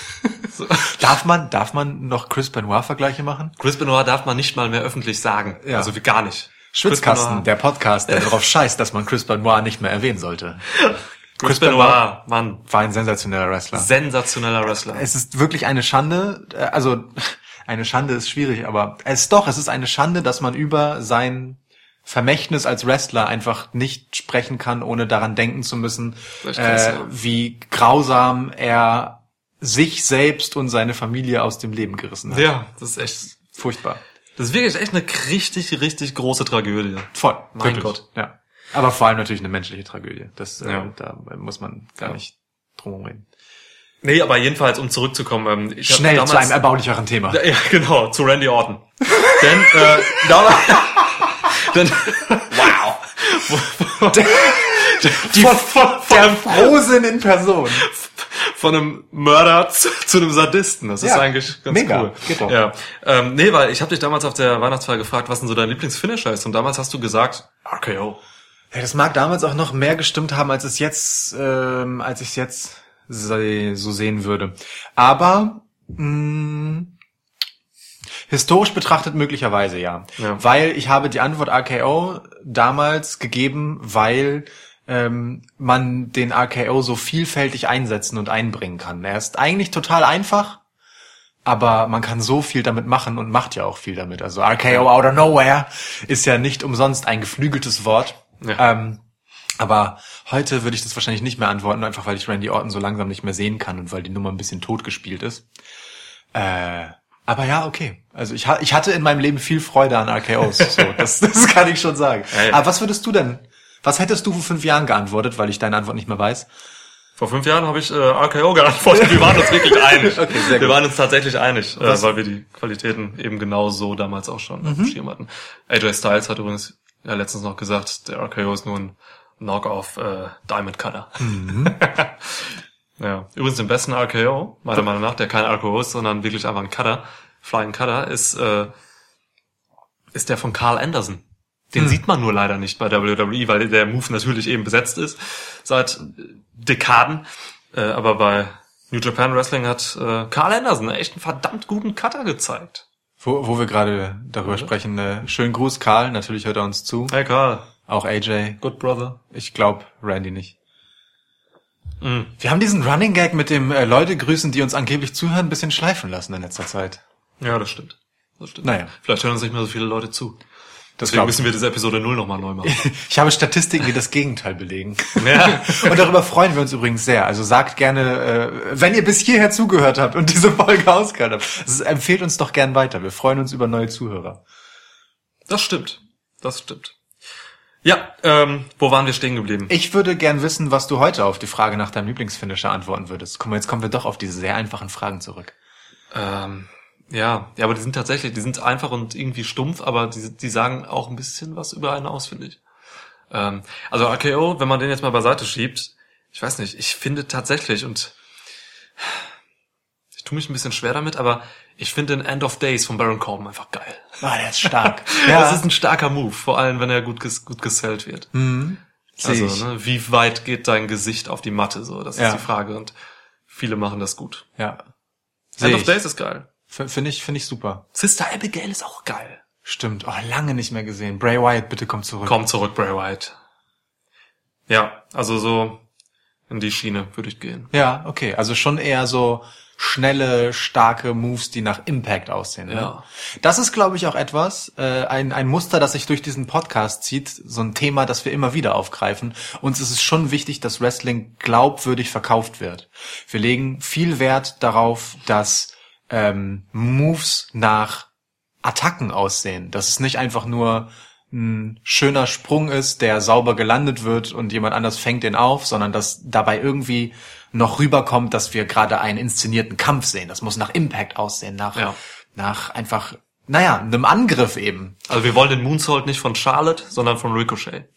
so. Darf man darf man noch Chris Benoit Vergleiche machen? Chris Benoit darf man nicht mal mehr öffentlich sagen. Ja. Also wie gar nicht. Schwitzkasten, der Podcast, der darauf scheißt, dass man Chris Benoit nicht mehr erwähnen sollte. Chris Benoit, Mann. War ein sensationeller Wrestler. Sensationeller Wrestler. Es ist wirklich eine Schande, äh, also eine Schande ist schwierig, aber es doch, es ist eine Schande, dass man über sein Vermächtnis als Wrestler einfach nicht sprechen kann, ohne daran denken zu müssen, äh, ja. wie grausam er sich selbst und seine Familie aus dem Leben gerissen hat. ja, das ist echt, Furchtbar. das ist wirklich echt eine richtig, richtig große Tragödie. Voll. Mein wirklich. Gott. Ja. Aber vor allem natürlich eine menschliche Tragödie. Das, Ja. äh, da muss man gar Ja. nicht drum reden. Nee, aber jedenfalls, um zurückzukommen, ähm, ich Schnell damals, zu einem erbaulicheren Thema. Ja, genau, zu Randy Orton. Denn, äh, damals, denn, wow. Die, der Frozen in Person. Von einem Mörder zu, zu einem Sadisten. Das ist Ja, eigentlich ganz mega. cool. Geht doch. Ja. Ähm, nee, weil ich habe dich damals auf der Weihnachtsfeier gefragt, was denn so dein Lieblingsfinisher ist. Und damals hast du gesagt, RKO. Ja, das mag damals auch noch mehr gestimmt haben, als es jetzt, ähm, als ich es jetzt so sehen würde. Aber mh, historisch betrachtet möglicherweise ja. Ja. Weil ich habe die Antwort RKO damals gegeben, weil ähm, man den RKO so vielfältig einsetzen und einbringen kann. Er ist eigentlich total einfach, aber man kann so viel damit machen und macht ja auch viel damit. Also RKO out of nowhere ist ja nicht umsonst ein geflügeltes Wort. Ja. Ähm, aber heute würde ich das wahrscheinlich nicht mehr antworten, einfach weil ich Randy Orton so langsam nicht mehr sehen kann und weil die Nummer ein bisschen totgespielt ist. Äh, aber ja, okay. Also ich, ha ich hatte in meinem Leben viel Freude an RKOs. So, das, das kann ich schon sagen. Ja, ja. Aber was würdest du denn? Was hättest du vor fünf Jahren geantwortet, weil ich deine Antwort nicht mehr weiß? Vor fünf Jahren habe ich äh, RKO geantwortet. Wir waren uns wirklich einig. Okay, wir gut. waren uns tatsächlich einig, äh, weil wir die Qualitäten eben genau so damals auch schon Mhm. auf dem Schirm hatten. AJ Styles hat übrigens ja letztens noch gesagt, der RKO ist nur ein Knock-off äh, Diamond Cutter. Mhm. ja. Übrigens den besten RKO, meiner Meinung nach, der kein RKO ist, sondern wirklich einfach ein Cutter, Flying Cutter, ist, äh, ist der von Carl Anderson. Hm. Den sieht man nur leider nicht bei WWE, weil der Move natürlich eben besetzt ist seit Dekaden. Äh, aber bei New Japan Wrestling hat äh, Carl Anderson echt einen verdammt guten Cutter gezeigt. Wo, wo wir gerade darüber sprechen, äh, schönen Gruß, Karl. Natürlich hört er uns zu. Hey Carl, Auch AJ. good brother. Ich glaube, Randy nicht. Mhm. Wir haben diesen Running Gag mit dem äh, Leute grüßen, die uns angeblich zuhören, ein bisschen schleifen lassen in letzter Zeit. Ja, das stimmt. Das stimmt. Naja. Vielleicht hören uns nicht mehr so viele Leute zu. Das Deswegen müssen wir diese Episode null nochmal neu machen. Ich habe Statistiken, die das Gegenteil belegen. Ja. Und darüber freuen wir uns übrigens sehr. Also sagt gerne, äh, wenn ihr bis hierher zugehört habt und diese Folge ausgehört habt, empfehlt uns doch gern weiter. Wir freuen uns über neue Zuhörer. Das stimmt. Das stimmt. Ja, ähm, wo waren wir stehen geblieben? Ich würde gern wissen, was du heute auf die Frage nach deinem Lieblingsfinisher antworten würdest. Guck mal, jetzt kommen wir doch auf diese sehr einfachen Fragen zurück. Ähm, ja, ja, aber die sind tatsächlich, die sind einfach und irgendwie stumpf, aber die, die sagen auch ein bisschen was über einen aus, finde ich. Ähm, also RKO, wenn man den jetzt mal beiseite schiebt, ich weiß nicht, ich finde tatsächlich und ich tue mich ein bisschen schwer damit, aber ich finde den End of Days von Baron Corbin einfach geil. Ah, der ist stark. Das ist ein starker Move, vor allem wenn er gut, ges gut gesellt wird. Sehe Also, ne, wie weit geht dein Gesicht auf die Matte? So, das Ja. ist die Frage und viele machen das gut. Ja. End of. Days ist geil. Finde ich, finde ich super. Sister Abigail ist auch geil. Stimmt. Oh, lange nicht mehr gesehen. Bray Wyatt, bitte komm zurück. Komm zurück, Bray Wyatt. Ja, also so in die Schiene würde ich gehen. Ja, okay. Also schon eher so schnelle, starke Moves, die nach Impact aussehen. Ne? Ja. Das ist, glaube ich, auch etwas, äh, ein, ein Muster, das sich durch diesen Podcast zieht, so ein Thema, das wir immer wieder aufgreifen. Uns ist es schon wichtig, dass Wrestling glaubwürdig verkauft wird. Wir legen viel Wert darauf, dass ähm, Moves nach Attacken aussehen. Dass es nicht einfach nur ein schöner Sprung ist, der sauber gelandet wird und jemand anders fängt den auf, sondern dass dabei irgendwie noch rüberkommt, dass wir gerade einen inszenierten Kampf sehen. Das muss nach Impact aussehen, nach, Ja. nach einfach, naja, einem Angriff eben. Also wir wollen den Moonsault nicht von Charlotte, sondern von Ricochet.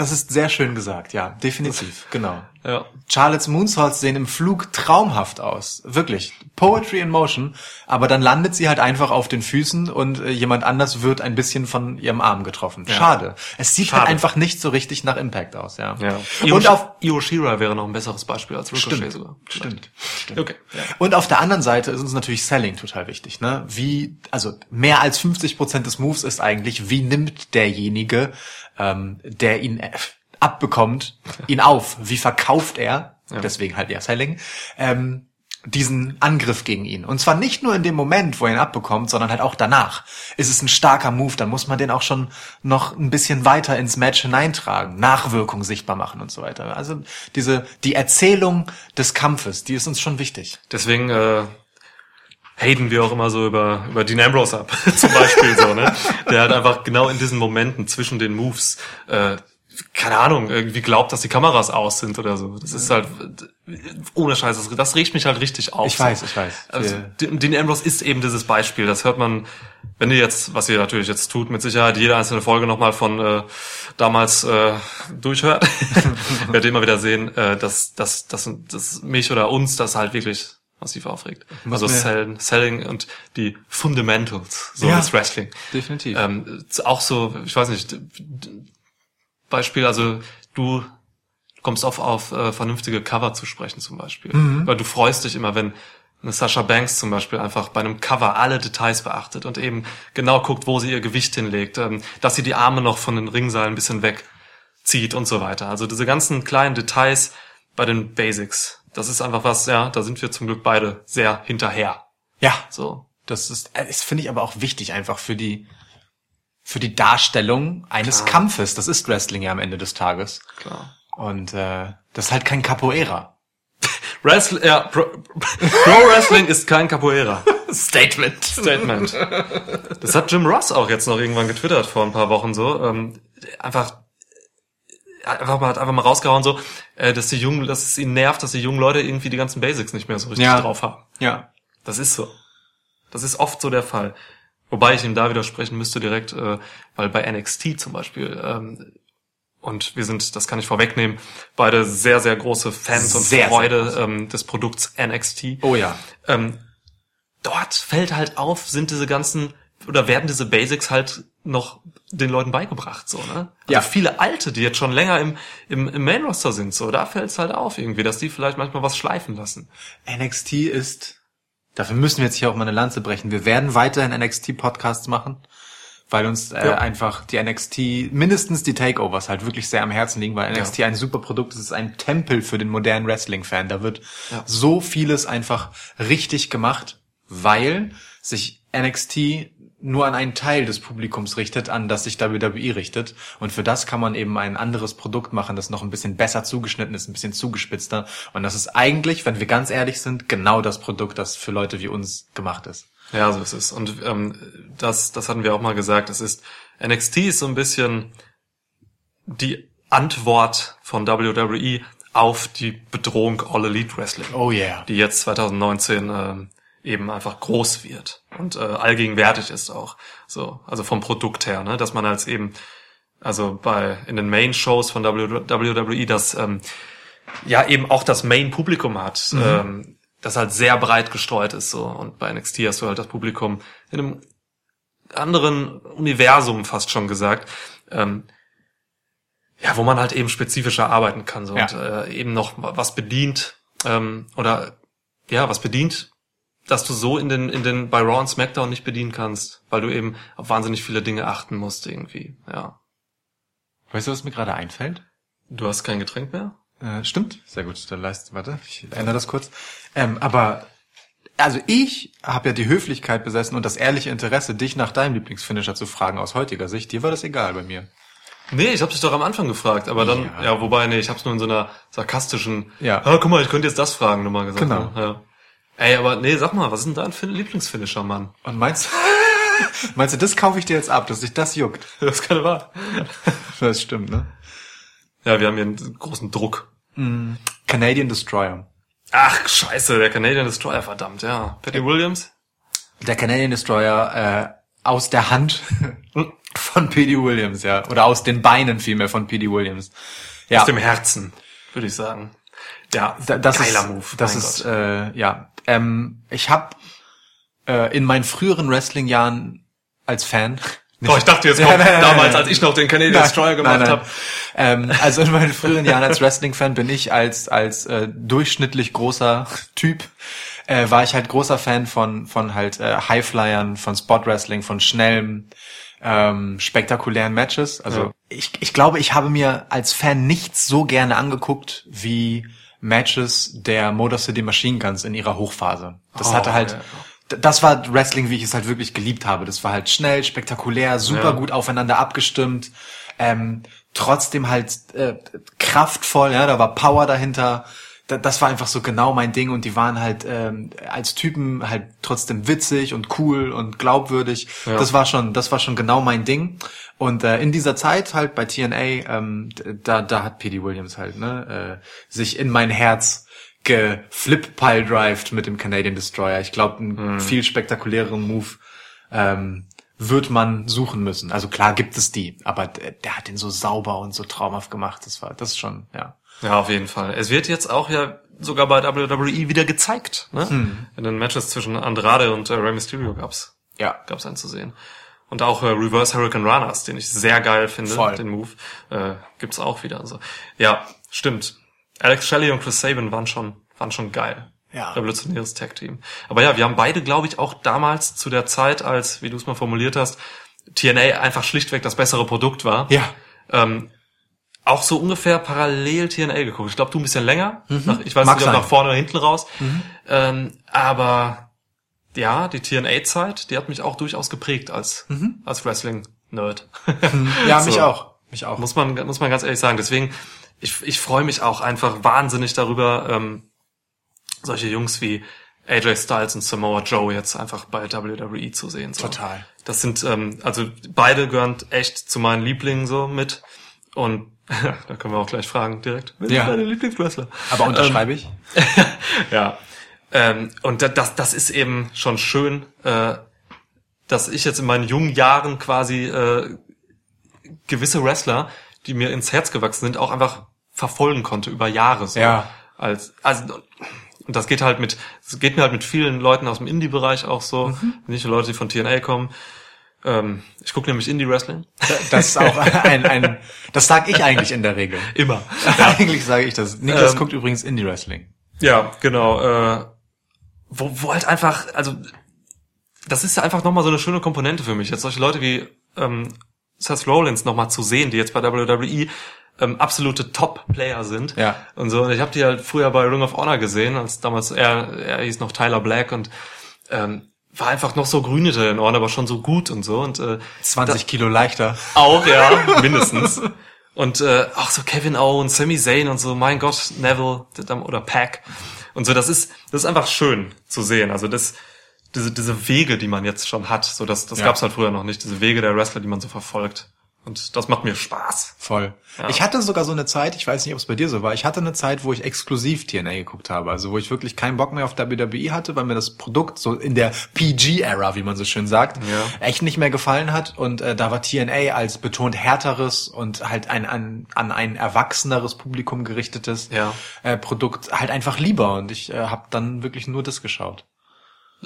Das ist sehr schön gesagt, ja, definitiv, genau. Ja. Charlottes Moonsaults sehen im Flug traumhaft aus. Wirklich. Poetry in Motion. Aber dann landet sie halt einfach auf den Füßen und äh, jemand anders wird ein bisschen von ihrem Arm getroffen. Schade. Es sieht Schade. halt einfach nicht so richtig nach Impact aus, ja. Ja. Und auf, Io Shira wäre noch ein besseres Beispiel als Ricochet Stimmt. sogar. Stimmt. Stimmt. Okay. Ja. Und auf der anderen Seite ist uns natürlich Selling total wichtig, ne? Wie, also mehr als 50 Prozent des Moves ist eigentlich, wie nimmt derjenige, ähm, der ihn äh, abbekommt, ihn auf? Wie verkauft er? Deswegen halt ja Selling. Ähm, diesen Angriff gegen ihn. Und zwar nicht nur in dem Moment, wo er ihn abbekommt, sondern halt auch danach. Ist es ein starker Move, dann muss man den auch schon noch ein bisschen weiter ins Match hineintragen, Nachwirkung sichtbar machen und so weiter. Also diese, die Erzählung des Kampfes, die ist uns schon wichtig. Deswegen äh, haten wir auch immer so über, über Dean Ambrose ab, zum Beispiel so, ne? Der halt einfach genau in diesen Momenten zwischen den Moves, äh, keine Ahnung, irgendwie glaubt, dass die Kameras aus sind oder so. Das ist halt, ohne Scheiß, das, das regt mich halt richtig auf. Ich weiß, ich weiß. Also, Dean Ambrose ist eben dieses Beispiel. Das hört man, wenn ihr jetzt, was ihr natürlich jetzt tut, mit Sicherheit jede einzelne Folge nochmal von äh, damals äh, durchhört, werdet ihr immer wieder sehen, äh, dass, dass, dass, dass mich oder uns das halt wirklich massiv aufregt. Muss also Selling, Selling und die Fundamentals so Ja, des Wrestling. definitiv. Ähm, auch so, ich weiß nicht, Beispiel, also du kommst auf, auf äh, vernünftige Cover zu sprechen zum Beispiel. Mhm. Weil du freust dich immer, wenn eine Sasha Banks zum Beispiel einfach bei einem Cover alle Details beachtet und eben genau guckt, wo sie ihr Gewicht hinlegt, ähm, dass sie die Arme noch von den Ringseilen ein bisschen wegzieht und so weiter. Also diese ganzen kleinen Details bei den Basics. Das ist einfach was, ja, da sind wir zum Glück beide sehr hinterher. Ja, So. das ist, äh, das finde ich aber auch wichtig einfach für die, für die Darstellung eines Kampfes. Das ist Wrestling ja am Ende des Tages. Klar. Und äh, das ist halt kein Capoeira. Wrestling, ja, Pro, Pro Wrestling ist kein Capoeira. Statement. Statement. Das hat Jim Ross auch jetzt noch irgendwann getwittert vor ein paar Wochen so. Ähm, einfach, einfach mal, hat einfach mal rausgehauen so, äh, dass die jungen, dass es ihn nervt, dass die jungen Leute irgendwie die ganzen Basics nicht mehr so richtig Ja. drauf haben. Ja. Das ist so. Das ist oft so der Fall. Wobei ich ihm da widersprechen müsste direkt, äh, weil bei NXT zum Beispiel, ähm, und wir sind, das kann ich vorwegnehmen, beide sehr, sehr große Fans und Sehr, sehr Freude groß. ähm, des Produkts NXT. Oh ja. Ähm, dort fällt halt auf, sind diese ganzen oder werden diese Basics halt noch den Leuten beigebracht, so, ne? Also Ja. viele Alte, die jetzt schon länger im, im, im Main Roster sind, so, da fällt es halt auf irgendwie, dass die vielleicht manchmal was schleifen lassen. NXT ist, dafür müssen wir jetzt hier auch mal eine Lanze brechen. Wir werden weiterhin NXT-Podcasts machen, weil uns äh, Ja. einfach die NXT, mindestens die Takeovers halt wirklich sehr am Herzen liegen, weil NXT ein super Produkt ist, es ist ein Tempel für den modernen Wrestling-Fan. Da wird Ja. so vieles einfach richtig gemacht, weil sich NXT nur an einen Teil des Publikums richtet, an das sich WWE richtet. Und für das kann man eben ein anderes Produkt machen, das noch ein bisschen besser zugeschnitten ist, ein bisschen zugespitzter. Und das ist eigentlich, wenn wir ganz ehrlich sind, genau das Produkt, das für Leute wie uns gemacht ist. Ja, so ist es. Und ähm, das, das hatten wir auch mal gesagt. Es ist NXT ist so ein bisschen die Antwort von WWE auf die Bedrohung All Elite Wrestling. Oh yeah. die jetzt 2019 ähm, eben einfach groß wird und äh, allgegenwärtig ist auch. So also vom Produkt her ne? Dass man als eben also bei in den Main Shows von WWE das ähm, ja eben auch das Main Publikum hat ähm, das halt sehr breit gestreut ist so. Und bei NXT hast du halt das Publikum in einem anderen Universum fast schon gesagt ähm, ja, wo man halt eben spezifischer arbeiten kann so. Ja. und äh, eben noch was bedient ähm, oder ja, was bedient, dass du so in den in den bei Raw und SmackDown nicht bedienen kannst, weil du eben auf wahnsinnig viele Dinge achten musst irgendwie. Ja. Weißt du, was mir gerade einfällt? Du hast kein Getränk mehr? Äh, stimmt, sehr gut. Dann leist, warte, ich ändere das kurz. Ähm, aber also ich habe ja die Höflichkeit besessen und das ehrliche Interesse, dich nach deinem Lieblingsfinisher zu fragen aus heutiger Sicht. Dir war das egal bei mir. Nee, ich habe dich doch am Anfang gefragt, aber dann Ja. ja, wobei nee, ich habe es nur in so einer sarkastischen Ja. Ah, guck mal, ich könnte jetzt das fragen, nochmal gesagt. Genau. Ja. Ey, aber nee, sag mal, was ist denn dein Fin- Lieblingsfinisher, Mann? Und meinst meinst du, das kaufe ich dir jetzt ab, dass dich das juckt? Das ist keine Wahl. Das stimmt, ne? Ja, wir haben hier einen großen Druck. Canadian Destroyer. Ach, scheiße, der Canadian Destroyer, verdammt, ja. Patty Williams? Der Canadian Destroyer äh, aus der Hand Von P.D. Williams, ja. Oder aus den Beinen vielmehr von P.D. Williams. Ja, Aus dem Herzen, würde ich sagen. Ja, da, das geiler ist, Move. Das ist, Gott. äh, ja. Ähm, ich habe äh, in meinen früheren Wrestling-Jahren als Fan. Oh, ich dachte, jetzt kommt nein, nein, damals, als ich noch den Canadian Nein, Destroyer gemacht habe. Ähm, also in meinen früheren Jahren als Wrestling-Fan bin ich als als äh, durchschnittlich großer Typ äh, war ich halt großer Fan von von halt äh, Highflyern, von Spot Wrestling, von schnellen ähm, spektakulären Matches. Also Ja. ich ich glaube, ich habe mir als Fan nichts so gerne angeguckt wie Matches der Motor City Machine Guns in ihrer Hochphase. Das Oh, hatte halt ja. Das war Wrestling, wie ich es halt wirklich geliebt habe. Das war halt schnell, spektakulär, super Ja. gut aufeinander abgestimmt, ähm, trotzdem halt äh, kraftvoll, ja, da war Power dahinter. Da, das war einfach so genau mein Ding und die waren halt ähm, als Typen halt trotzdem witzig und cool und glaubwürdig. Ja. Das war schon, das war schon genau mein Ding. Und äh, in dieser Zeit halt bei TNA, ähm, da, da hat P.D. Williams halt ne, äh, sich in mein Herz geflip-pile-drived mit dem Canadian Destroyer. Ich glaube, einen viel spektakuläreren Move ähm, wird man suchen müssen. Also klar gibt es die, aber der, der hat den so sauber und so traumhaft gemacht. Das war das ist schon, ja. Ja, auf jeden Fall. Es wird jetzt auch ja sogar bei WWE wieder gezeigt. Ne? Hm. In den Matches zwischen Andrade und äh, Rey Mysterio gab's Ja. gab's einen zu sehen. Und auch äh, Reverse Hurricane Runners, den ich sehr geil finde, Voll. den Move, äh, gibt's auch wieder. Also, ja, stimmt. Alex Shelley und Chris Sabin waren schon waren schon geil. Ja. Revolutionäres Tag-Team. Aber ja, wir haben beide, glaube ich, auch damals zu der Zeit, als, wie du es mal formuliert hast, TNA einfach schlichtweg das bessere Produkt war. Ja. Ähm, auch so ungefähr parallel TNA geguckt. Ich glaube, du ein bisschen länger. Nach, ich weiß Mag nicht, ob nach vorne oder hinten raus. Ähm, aber ja, die TNA-Zeit, die hat mich auch durchaus geprägt als, als Wrestling-Nerd. Ja, mich So. auch. Mich auch. muss man, muss man ganz ehrlich sagen. Deswegen, ich, ich freue mich auch einfach wahnsinnig darüber, ähm, solche Jungs wie AJ Styles und Samoa Joe jetzt einfach bei WWE zu sehen. So. Total. Das sind, ähm, also beide gehören echt zu meinen Lieblingen so mit. Und da können wir auch gleich fragen direkt. Wer Ja. sind deine Lieblingswrestler? Aber unterschreibe ich? Ja. Ähm, und da- das, das ist eben schon schön, äh, dass ich jetzt in meinen jungen Jahren quasi äh, gewisse Wrestler, die mir ins Herz gewachsen sind, auch einfach verfolgen konnte über Jahre. So. Ja. Als, also, und das geht halt mit, das geht mir halt mit vielen Leuten aus dem Indie-Bereich auch so, Mhm. nicht nur Leute, die von TNA kommen. Ähm, ich gucke nämlich Indie-Wrestling. Das ist auch ein, ein das sage ich eigentlich in der Regel. Immer. Eigentlich sage ich das. Niklas Ähm, guckt übrigens Indie Wrestling. Ja, genau. Äh, wo, wo halt einfach, also das ist ja einfach nochmal so eine schöne Komponente für mich. Jetzt solche Leute wie ähm, Seth Rollins nochmal zu sehen, die jetzt bei WWE ähm, absolute Top-Player sind. Ja. Und so. Und ich habe die halt früher bei Ring of Honor gesehen, als damals er, er hieß noch Tyler Black und ähm, war einfach noch so grün hinter den Ohren, aber schon so gut und so. Und äh, 20 Kilo leichter. auch, ja, mindestens. Und äh, auch so Kevin Owens, Sami Zayn und so, mein Gott, Neville oder Pack und so, das ist das ist einfach schön zu sehen. Also das diese diese Wege, die man jetzt schon hat, so das das Ja. gab's halt früher noch nicht, diese Wege der Wrestler, die man so verfolgt. Und das macht mir Spaß. Voll. Ich hatte sogar so eine Zeit, ich weiß nicht, ob es bei dir so war, ich hatte eine Zeit, wo ich exklusiv TNA geguckt habe, also wo ich wirklich keinen Bock mehr auf WWE hatte, weil mir das Produkt so in der PG-Ära, wie man so schön sagt, Ja. echt nicht mehr gefallen hat und äh, da war TNA als betont härteres und halt ein, ein an ein erwachseneres Publikum gerichtetes Ja. äh, Produkt halt einfach lieber und ich äh, habe dann wirklich nur das geschaut.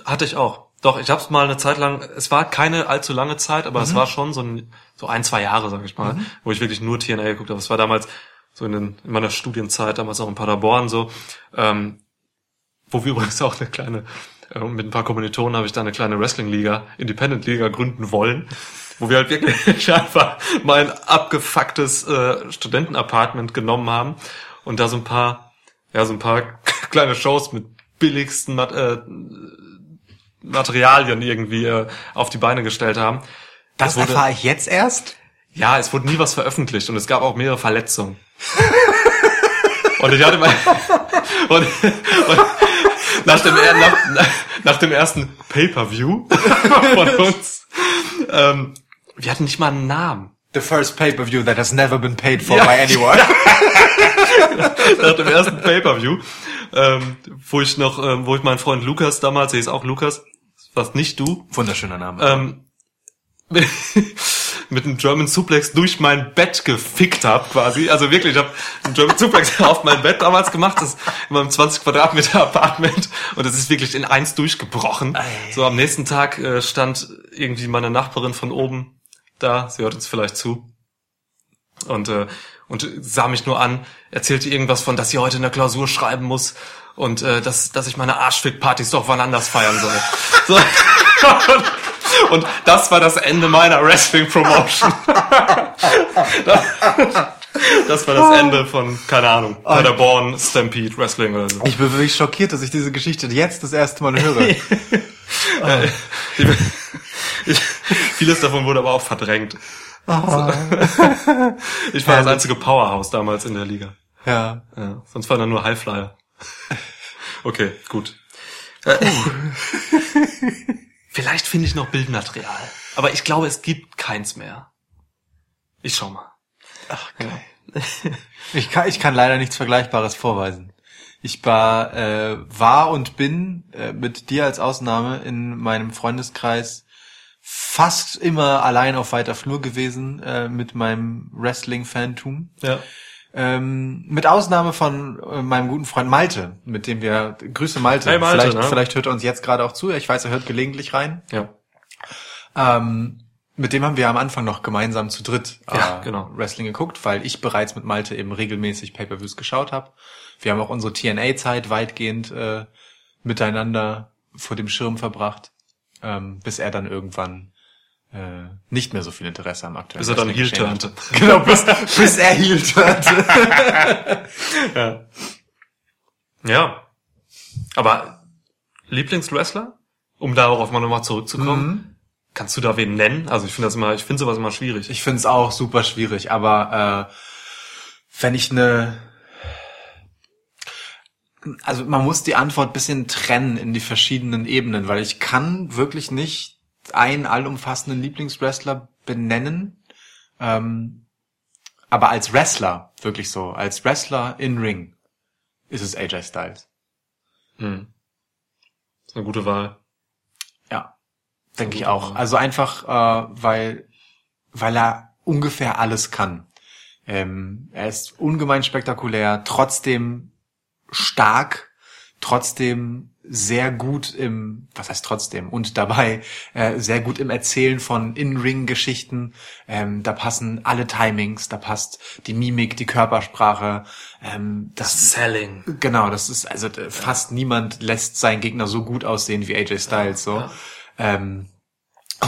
Hatte ich auch. Doch, ich habe es mal eine Zeit lang, es war keine allzu lange Zeit, aber Mhm. es war schon so ein, so ein, zwei Jahre, sag ich mal, wo ich wirklich nur TNA geguckt habe. Es war damals so in, den, in meiner Studienzeit, damals auch in Paderborn so, ähm, wo wir übrigens auch eine kleine, äh, mit ein paar Kommilitonen habe ich da eine kleine Wrestling-Liga, Independent-Liga gründen wollen, wo wir halt wirklich einfach mein abgefucktes äh, Studentenapartment genommen haben und da so ein paar, ja, so ein paar kleine Shows mit billigsten äh, Materialien irgendwie äh, auf die Beine gestellt haben. Das wurde- erfahre ich jetzt erst? Ja, es wurde nie was veröffentlicht und es gab auch mehrere Verletzungen. und ich hatte mal und, und nach dem nach, nach dem ersten Pay-per-View von uns, ähm, wir hatten nicht mal einen Namen. The first pay-per-view that has never been paid for Ja. by anyone. nach dem ersten Pay-per-View, ähm, wo ich noch, ähm, wo ich meinen Freund Lukas damals, der ist auch Lukas, was nicht du, Wunderschöner Name. ähm, mit einem German Suplex durch mein Bett gefickt habe, quasi. Also wirklich, ich habe einen German Suplex auf mein Bett damals gemacht, das in meinem 20 Quadratmeter Apartment. Und es ist wirklich in eins durchgebrochen. So am nächsten Tag äh, stand irgendwie meine Nachbarin von oben da, sie hört uns vielleicht zu. Und äh, und sah mich nur an, erzählte irgendwas von, dass sie heute eine Klausur schreiben muss und äh, dass dass ich meine Arschfick-Partys doch wann anders feiern soll. So. Und das war das Ende meiner Wrestling-Promotion. Das war das Ende von, keine Ahnung, Paderborn, Stampede, Wrestling oder so. Ich bin wirklich schockiert, dass ich diese Geschichte jetzt das erste Mal höre. Ich, vieles davon wurde aber auch verdrängt. Ich war das einzige Powerhouse damals in der Liga. ja. Ja, sonst waren da nur Highflyer. Okay, gut. Äh, Vielleicht finde ich noch Bildmaterial. Aber ich glaube, es gibt keins mehr. Ich schau mal. Ich kann, ich kann leider nichts Vergleichbares vorweisen. Ich war, äh, war und bin äh, mit dir als Ausnahme in meinem Freundeskreis fast immer allein auf weiter Flur gewesen äh, mit meinem Wrestling-Fantum. Ja. Ähm, mit Ausnahme von äh, meinem guten Freund Malte, mit dem wir Grüße Malte. Hey, Malte, vielleicht, ne? vielleicht hört er uns jetzt gerade auch zu. Ich weiß, er hört gelegentlich rein. Ja. Ähm, mit dem haben wir am Anfang noch gemeinsam zu dritt äh, Ja, genau. Wrestling geguckt, weil ich bereits mit Malte eben regelmäßig Pay-per-Views geschaut habe. Wir haben auch unsere TNA-Zeit weitgehend äh, miteinander vor dem Schirm verbracht, ähm, bis er dann irgendwann äh, nicht mehr so viel Interesse am aktuellen Bis er dann heel turnte. Genau, bis, bis er heel turnte. Ja. Ja. Aber Lieblingswrestler? Um darauf mal nochmal zurückzukommen. Kannst du da wen nennen? Also ich finde das immer, ich finde sowas immer schwierig. Ich finde es auch super schwierig, aber äh, wenn ich eine also man muss die Antwort bisschen trennen in die verschiedenen Ebenen, weil ich kann wirklich nicht einen allumfassenden Lieblingswrestler benennen. Ähm, aber als Wrestler, wirklich so, als Wrestler in Ring, ist es AJ Styles. Hm. Das ist eine gute Wahl. Ja, denke ich auch. Wahl. Also einfach, äh, weil, weil er ungefähr alles kann. Ähm, er ist ungemein spektakulär, trotzdem stark, trotzdem sehr gut im, was heißt trotzdem, und dabei äh, sehr gut im Erzählen von In-Ring-Geschichten. Ähm, da passen alle Timings, da passt die Mimik, die Körpersprache. Ähm, das Selling. Genau, das ist, also äh, fast niemand lässt seinen Gegner so gut aussehen wie AJ Styles, so. ja. Ähm,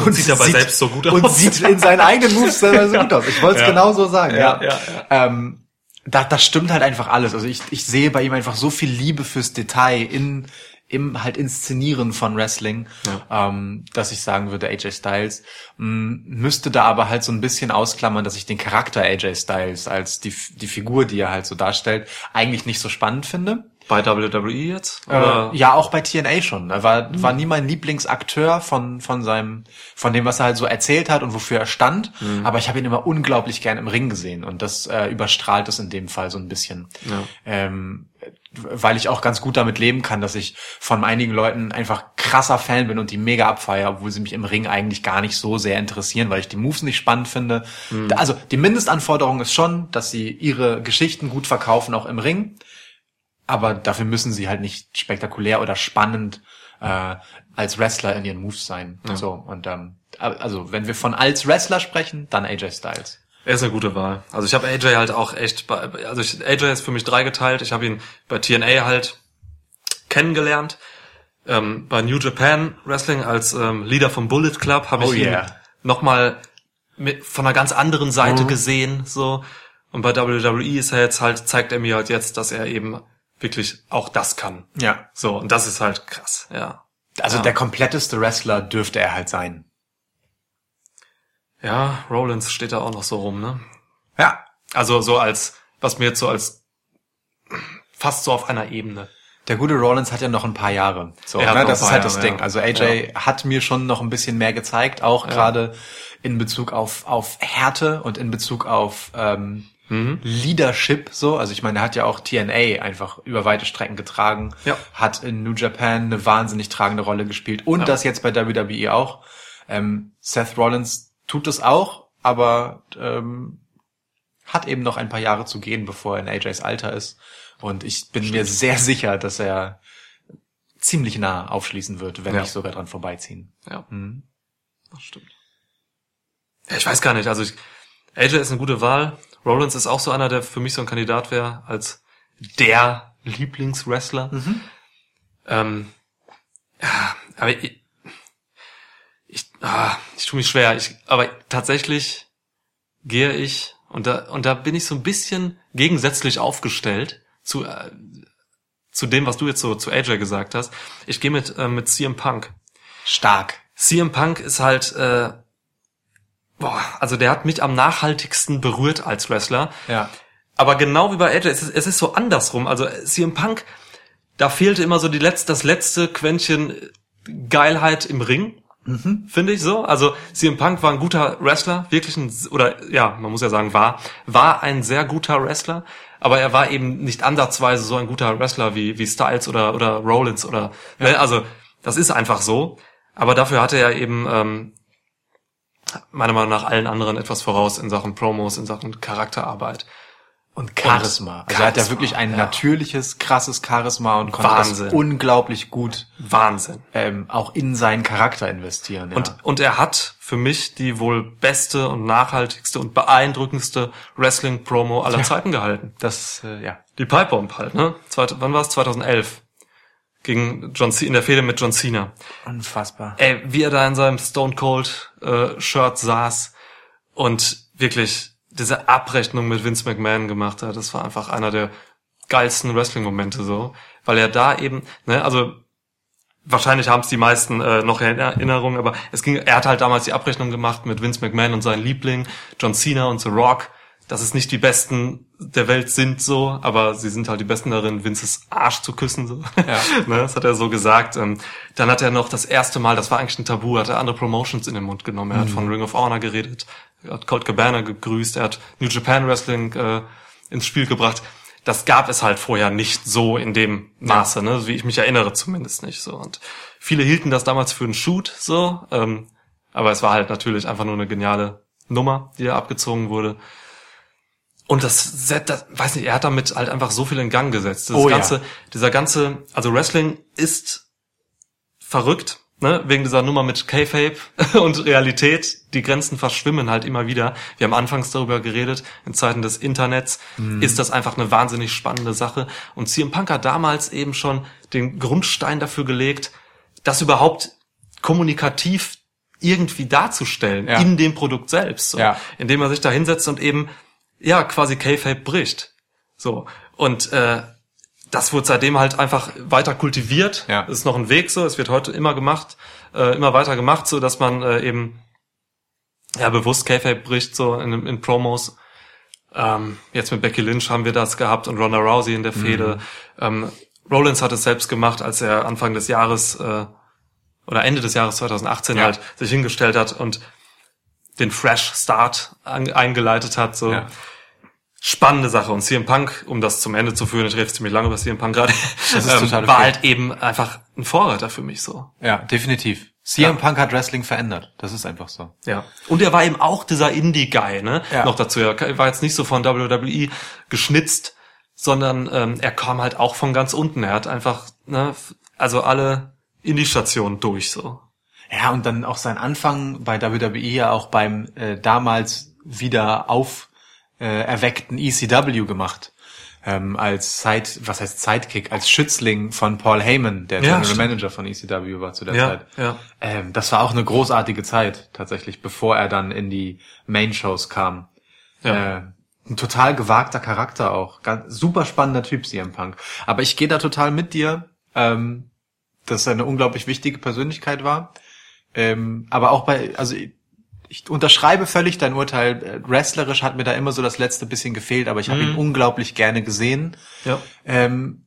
Und sieht dabei selbst so gut Und aus. sieht in seinen eigenen Moves selber so gut aus. Ich wollte es Ja. genau so sagen, ja. Ja, ja, Ähm, da, das stimmt halt einfach alles. Also ich, ich sehe bei ihm einfach so viel Liebe fürs Detail in, im halt Inszenieren von Wrestling, ähm, dass ich sagen würde, AJ Styles mh, müsste da aber halt so ein bisschen ausklammern, dass ich den Charakter AJ Styles als die, die Figur, die er halt so darstellt, eigentlich nicht so spannend finde. Bei WWE jetzt? Äh, ja, auch bei TNA schon. Er war, war nie mein Lieblingsakteur von, von seinem, von dem, was er halt so erzählt hat und wofür er stand. Aber ich habe ihn immer unglaublich gern im Ring gesehen und das äh, überstrahlt es in dem Fall so ein bisschen. Ja. Ähm, weil ich auch ganz gut damit leben kann, dass ich von einigen Leuten einfach krasser Fan bin und die mega abfeier, obwohl sie mich im Ring eigentlich gar nicht so sehr interessieren, weil ich die Moves nicht spannend finde. Also die Mindestanforderung ist schon, dass sie ihre Geschichten gut verkaufen, auch im Ring aber dafür müssen sie halt nicht spektakulär oder spannend äh, als Wrestler in ihren Moves sein. So und ähm, also wenn wir von als Wrestler sprechen, dann AJ Styles. Er ist eine gute Wahl. Also ich habe AJ halt auch echt, bei, also ich, AJ ist für mich dreigeteilt. Ich habe ihn bei TNA halt kennengelernt. Ähm, bei New Japan Wrestling als ähm, Leader vom Bullet Club habe ich Oh ihn yeah. nochmal mit, von einer ganz anderen Seite Mhm. gesehen. So und bei WWE ist er jetzt halt zeigt er mir halt jetzt, dass er eben wirklich auch das kann. Ja, So und das ist halt krass. Ja. also Ja. der kompletteste Wrestler dürfte er halt sein. Ja, Rollins steht da auch noch so rum, ne? Ja, Also so als, was mir jetzt so als fast so auf einer Ebene. der gute Rollins hat ja noch ein paar Jahre. So, ne, das ist halt das Jahre, Ding. ja. Also AJ hat mir schon noch ein bisschen mehr gezeigt, auch gerade in Bezug auf auf Härte und in Bezug auf ähm, Mhm. Leadership so. Also ich meine, er hat ja auch TNA einfach über weite Strecken getragen, Ja. hat in New Japan eine wahnsinnig tragende Rolle gespielt und das jetzt bei WWE auch. Ähm, Seth Rollins tut es auch, aber ähm, hat eben noch ein paar Jahre zu gehen, bevor er in AJs Alter ist. Und ich bin mir sehr sicher, dass er ziemlich nah aufschließen wird, wenn Ja. nicht sogar dran vorbeiziehen. Ja, Mhm. das stimmt. Ja, ich weiß gar nicht. Also ich, AJ ist eine gute Wahl. Rollins ist auch so einer, der für mich so ein Kandidat wäre als der Lieblingswrestler. Ähm, ja, aber ich, ich, ah, ich tue mich schwer. Ich, aber tatsächlich gehe ich und da und da bin ich so ein bisschen gegensätzlich aufgestellt zu äh, zu dem, was du jetzt so zu AJ gesagt hast. Ich gehe mit äh, mit CM Punk. Stark. CM Punk ist halt, äh, boah, also der hat mich am nachhaltigsten berührt als Wrestler. Ja. Aber genau wie bei AJ, es ist, es ist so andersrum. Also CM Punk, da fehlte immer so die letzte, das letzte Quäntchen Geilheit im Ring. Finde ich so. Also CM Punk war ein guter Wrestler, wirklich ein, oder ja, man muss ja sagen, war, war ein sehr guter Wrestler, aber er war eben nicht ansatzweise so ein guter Wrestler wie, wie Styles oder, oder Rollins oder, ne, also das ist einfach so. Aber dafür hatte er eben, ähm, meiner Meinung nach allen anderen etwas voraus in Sachen Promos, in Sachen Charakterarbeit. Und Charisma. Also er hat ja Charisma, wirklich ein ja. natürliches, krasses Charisma und konnte Wahnsinn. das unglaublich gut Wahnsinn. ähm, auch in seinen Charakter investieren. Ja. Und, und er hat für mich die wohl beste und nachhaltigste und beeindruckendste Wrestling-Promo aller Zeiten gehalten. das, äh, ja. Die Pipe Bomb halt, ne? Zweit, wann war es? 2011. Gegen John Cena, in der Fehde mit John Cena. Unfassbar. Ey, wie er da in seinem Stone Cold äh, Shirt saß und wirklich diese Abrechnung mit Vince McMahon gemacht hat, das war einfach einer der geilsten Wrestling-Momente so, weil er da eben, ne, also wahrscheinlich haben es die meisten äh, noch in Erinnerung, aber es ging, er hat halt damals die Abrechnung gemacht mit Vince McMahon und seinen Liebling John Cena und The Rock, dass es nicht die Besten der Welt sind so, aber sie sind halt die Besten darin, Vinces Arsch zu küssen so. Ja. ne, das hat er so gesagt. Ähm, dann hat er noch das erste Mal, das war eigentlich ein Tabu, hat er andere Promotions in den Mund genommen. Er hat von Ring of Honor geredet, er hat Colt Cabana gegrüßt, er hat New Japan Wrestling äh, ins Spiel gebracht. Das gab es halt vorher nicht so in dem Maße, ne, wie ich mich erinnere zumindest nicht so. Und viele hielten das damals für einen Shoot so, ähm, aber es war halt natürlich einfach nur eine geniale Nummer, die da abgezogen wurde. Und das Set, das, weiß nicht, er hat damit halt einfach so viel in Gang gesetzt. Das Oh ja. ganze, dieser ganze, also Wrestling ist verrückt, ne, wegen dieser Nummer mit K-Fape und Realität. Die Grenzen verschwimmen halt immer wieder. Wir haben anfangs darüber geredet, in Zeiten des Internets ist das einfach eine wahnsinnig spannende Sache. Und CM Punk hat damals eben schon den Grundstein dafür gelegt, das überhaupt kommunikativ irgendwie darzustellen Ja. in dem Produkt selbst, so. Ja. indem er sich da hinsetzt und eben ja quasi K-Fape bricht, so und äh, das wurde seitdem halt einfach weiter kultiviert. Ja. Das ist noch ein Weg so. Es wird heute immer gemacht, äh, immer weiter gemacht, so dass man äh, eben ja bewusst K-Fape bricht so in, in Promos. Ähm, jetzt mit Becky Lynch haben wir das gehabt und Ronda Rousey in der Fehde. Ähm, Rollins hat es selbst gemacht, als er Anfang des Jahres äh, oder Ende des Jahres 2018 Ja. halt sich hingestellt hat und den Fresh Start an, eingeleitet hat. So Ja. spannende Sache. Und CM Punk, um das zum Ende zu führen, ich rede ziemlich lange über CM Punk gerade, Das ist ähm, total war okay. halt eben einfach ein Vorreiter für mich so. Ja, definitiv. CM Ja. Punk hat Wrestling verändert. Das ist einfach so. Ja. Und er war eben auch dieser Indie-Guy, ne? Ja. Noch dazu. Er war jetzt nicht so von WWE geschnitzt, sondern ähm, er kam halt auch von ganz unten. Er hat einfach, ne, also alle Indie-Stationen durch so. Ja, und dann auch sein Anfang bei WWE ja auch beim äh, damals wieder auf äh, erweckten ECW gemacht. Ähm, als Side, was heißt Sidekick, als Schützling von Paul Heyman, der General. Manager von ECW war zu der Ja, Zeit. ja. Ähm, das war auch eine großartige Zeit, tatsächlich, bevor er dann in die Main-Shows kam. Ja. Äh, ein total gewagter Charakter auch. Ganz, super spannender Typ, CM Punk. Aber ich gehe da total mit dir, ähm, dass er eine unglaublich wichtige Persönlichkeit war. Ähm, aber auch bei, also ich, ich unterschreibe völlig dein Urteil. Äh, Wrestlerisch hat mir da immer so das letzte bisschen gefehlt, aber ich habe ihn unglaublich gerne gesehen. Ja. Ähm,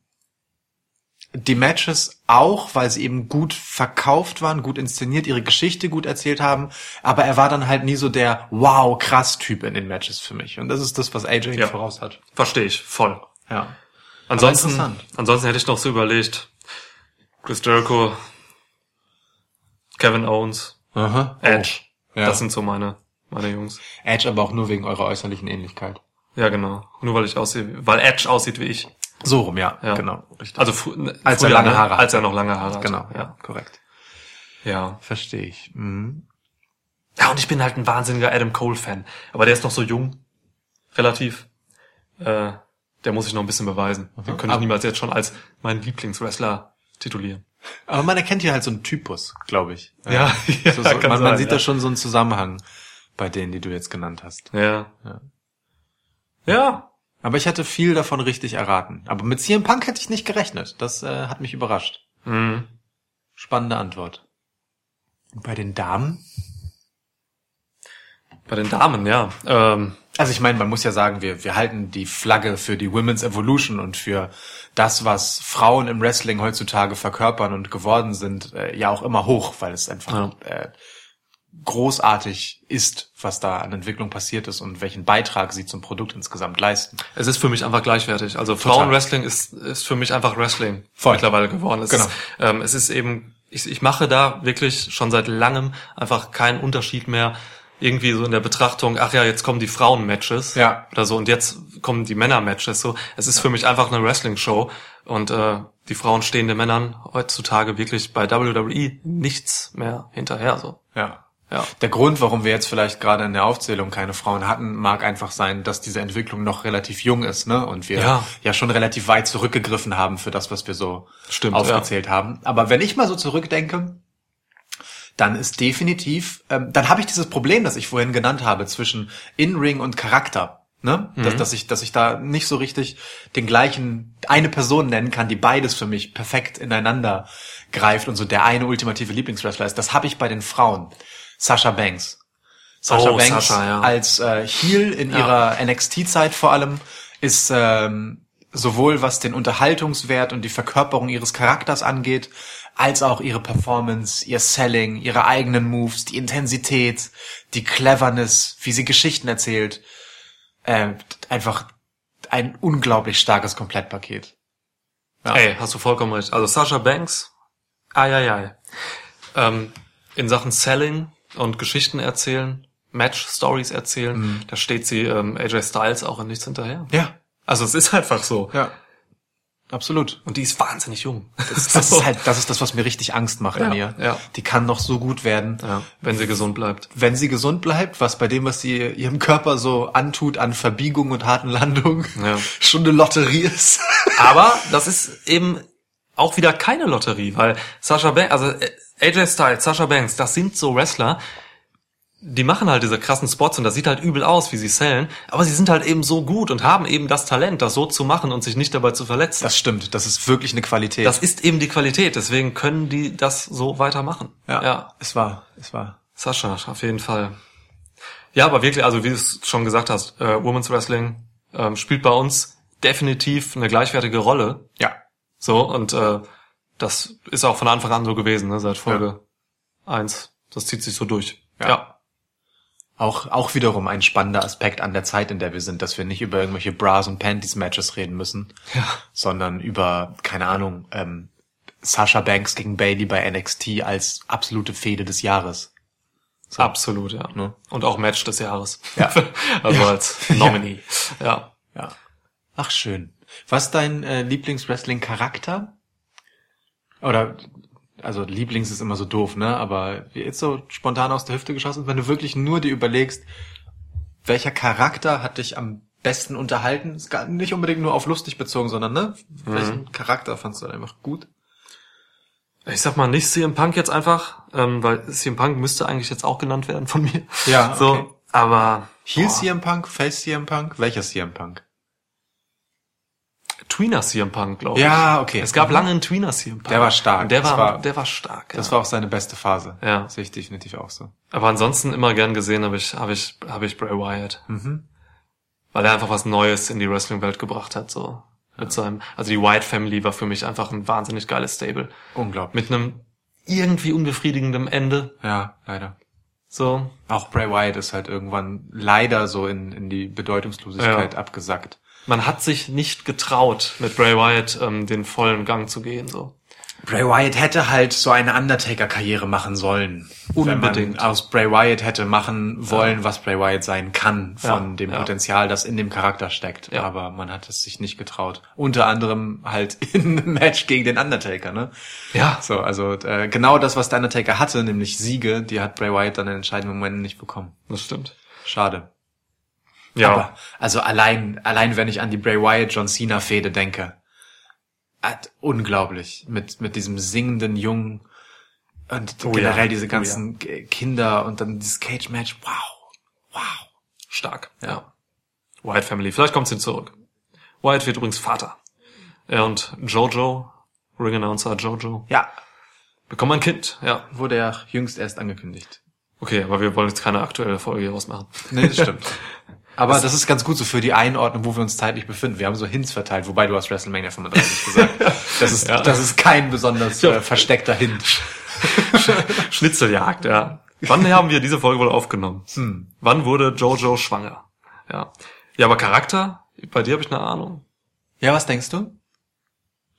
die Matches auch, weil sie eben gut verkauft waren, gut inszeniert, ihre Geschichte gut erzählt haben, aber er war dann halt nie so der wow krass Typ in den Matches für mich und das ist das, was AJ Ja. voraus hat. Verstehe ich, voll. Ja. Ansonsten, ansonsten hätte ich noch so überlegt, Chris Jericho, Kevin Owens, Aha. Edge, Oh. Ja. das sind so meine, meine Jungs. Edge aber auch nur wegen eurer äußerlichen Ähnlichkeit. Ja, genau. Nur weil ich aussehe, weil Edge aussieht wie ich. So rum, ja, Ja. genau. Richtig. Also fr ne, Als er früher, lange ne? Haare hatte. Als er noch lange Haare hatte. genau, ja, Ja. korrekt. Ja. Verstehe ich. Mhm. Ja, und ich bin halt ein wahnsinniger Adam Cole-Fan. Aber der ist noch so jung. Relativ. Äh, der muss sich noch ein bisschen beweisen. Den könnte ich niemals jetzt schon als meinen Lieblingswrestler titulieren. Aber man erkennt hier halt so einen Typus, glaube ich. Ja, ja, so, so, man, man sein, sieht ja. da schon so einen Zusammenhang bei denen, die du jetzt genannt hast. Ja. Ja. Ja. Aber ich hatte viel davon richtig erraten. Aber mit CM Punk hätte ich nicht gerechnet. Das äh, hat mich überrascht. Mhm. Spannende Antwort. Und bei den Damen? Bei den Damen, ja. Ähm, Also ich meine, man muss ja sagen, wir, wir halten die Flagge für die Women's Evolution und für das, was Frauen im Wrestling heutzutage verkörpern und geworden sind, äh, ja auch immer hoch, weil es einfach äh, großartig ist, was da an Entwicklung passiert ist und welchen Beitrag sie zum Produkt insgesamt leisten. es ist für mich einfach gleichwertig. Also Frauenwrestling ist, ist für mich einfach Wrestling Voll. mittlerweile geworden. Es Genau. ist, ähm, es ist eben, ich, ich mache da wirklich schon seit langem einfach keinen Unterschied mehr irgendwie so in der Betrachtung, ach ja, jetzt kommen die Frauen-Matches Ja. oder so und jetzt kommen die Männer-Matches. So, es ist für mich einfach eine Wrestling-Show und äh, die Frauen stehen den Männern heutzutage wirklich bei WWE nichts mehr hinterher. So, Ja. ja, Der Grund, warum wir jetzt vielleicht gerade in der Aufzählung keine Frauen hatten, mag einfach sein, dass diese Entwicklung noch relativ jung ist, ne? Und wir ja, Ja. schon relativ weit zurückgegriffen haben für das, was wir so Stimmt, aufgezählt haben. Aber wenn ich mal so zurückdenke, dann ist definitiv, ähm, dann habe ich dieses Problem, das ich vorhin genannt habe, zwischen In-Ring und Charakter. Ne? Dass, dass, ich, dass ich da nicht so richtig den gleichen, eine Person nennen kann, die beides für mich perfekt ineinander greift und so der eine ultimative Lieblingswrestler ist. Das habe ich bei den Frauen. Sasha Banks. Sasha Oh, Banks Sasha, ja. als äh, Heel in Ja. ihrer NXT-Zeit vor allem ist ähm, sowohl was den Unterhaltungswert und die Verkörperung ihres Charakters angeht, als auch ihre Performance, ihr Selling, ihre eigenen Moves, die Intensität, die Cleverness, wie sie Geschichten erzählt. Äh, einfach ein unglaublich starkes Komplettpaket. Ja. Ey, hast du vollkommen recht. Also Sasha Banks, ai, ai, ai. Ähm, in Sachen Selling und Geschichten erzählen, Match-Stories erzählen, Mhm. da steht sie ähm, AJ Styles auch in nichts hinterher. Ja, Also es ist einfach so. ja. Absolut. Und die ist wahnsinnig jung. Das, das ist halt, das ist das, was mir richtig Angst macht an Ja, ihr. ja. Die kann noch so gut werden. ja, wenn sie gesund bleibt. wenn sie gesund bleibt, was bei dem, was sie ihrem Körper so antut an Verbiegung und harten Landungen, Ja. schon eine Lotterie ist. Aber das ist eben auch wieder keine Lotterie, weil Sasha Banks, also äh, AJ Styles, Sasha Banks, das sind so Wrestler, die machen halt diese krassen Spots und das sieht halt übel aus, wie sie sellen, aber sie sind halt eben so gut und haben eben das Talent, das so zu machen und sich nicht dabei zu verletzen. Das stimmt, das ist wirklich eine Qualität. Das ist eben die Qualität, deswegen können die das so weitermachen. ja, ja. es war, es war. Sascha, auf jeden Fall. Ja, aber wirklich, also wie du es schon gesagt hast, äh, Women's Wrestling ähm, spielt bei uns definitiv eine gleichwertige Rolle. Ja, So, und äh, das ist auch von Anfang an so gewesen, ne, seit Folge eins. Das zieht sich so durch. Ja. ja. Auch, auch wiederum ein spannender Aspekt an der Zeit, in der wir sind, dass wir nicht über irgendwelche Bras und Panties Matches reden müssen, Ja. sondern über, keine Ahnung, ähm, Sasha Banks gegen Bailey bei NXT als absolute Fehde des Jahres. So. Absolut, ja. Ne? Und auch Match des Jahres. Ja. also Ja. als Nominee. Ja. Ja. Ach, schön. Was ist dein äh, Lieblings-Wrestling-Charakter? Oder, also Lieblings ist immer so doof, ne? Aber jetzt so spontan aus der Hüfte geschossen, wenn du wirklich nur dir überlegst, welcher Charakter hat dich am besten unterhalten? Ist gar nicht unbedingt nur auf lustig bezogen, sondern, ne? Welchen Charakter fandst du einfach gut? Ich sag mal nicht CM Punk jetzt einfach, ähm, weil CM Punk müsste eigentlich jetzt auch genannt werden von mir. Ja, So, okay. aber Heel boah, CM Punk, Face CM Punk, welcher CM Punk? Tweener CM Punk, glaube ich. Ja, okay. Es gab Mhm. lange einen Tweener CM Punk. Der war stark. Und der Das war, war- der war stark. Das ja. war auch seine beste Phase. Ja. Sehe ich definitiv auch so. Aber ansonsten immer gern gesehen habe ich, habe ich, habe ich Bray Wyatt. Mhm. Weil er einfach was Neues in die Wrestling-Welt gebracht hat, so. Mit seinem, also die Wyatt Family war für mich einfach ein wahnsinnig geiles Stable. Unglaublich. Mit einem irgendwie unbefriedigenden Ende, Ja, leider. so. Auch Bray Wyatt ist halt irgendwann leider so in, in die Bedeutungslosigkeit abgesackt. Man hat sich nicht getraut, mit Bray Wyatt ähm, den vollen Gang zu gehen, so. Bray Wyatt hätte halt so eine Undertaker-Karriere machen sollen. wenn Unbedingt. man aus Bray Wyatt hätte machen wollen, was Bray Wyatt sein kann von Ja, dem ja. Potenzial, das in dem Charakter steckt. Ja. Aber man hat es sich nicht getraut. Unter anderem halt in einem Match gegen den Undertaker, ne? Ja. So, also äh, genau das, was der Undertaker hatte, nämlich Siege, die hat Bray Wyatt dann in entscheidenden Momenten nicht bekommen. Das stimmt. Schade. Ja. Aber also allein, allein wenn ich an die Bray Wyatt John Cena Fehde denke, hat, unglaublich mit mit diesem singenden Jungen und Oh generell ja. diese Oh ganzen K- Kinder und dann dieses Cage Match. Wow, wow. Stark. Ja. Wyatt Family. Vielleicht kommt's hin zurück. Wyatt wird übrigens Vater. Er und Jojo, Ring Announcer Jojo, Ja, bekommen ein Kind. Ja. wurde ja jüngst erst angekündigt. Okay, aber wir wollen jetzt keine aktuelle Folge hier ausmachen. Nee, das stimmt. Aber das ist ganz gut so für die Einordnung, wo wir uns zeitlich befinden. Wir haben so Hints verteilt, wobei du hast WrestleMania 35 gesagt. Das ist, Ja. das ist kein besonders äh, versteckter Hint. Schnitzeljagd, ja. Wann haben wir diese Folge wohl aufgenommen? Hm. Wann wurde Jojo schwanger? Ja. Ja, aber Charakter? Bei dir habe ich eine Ahnung. Ja, was denkst du?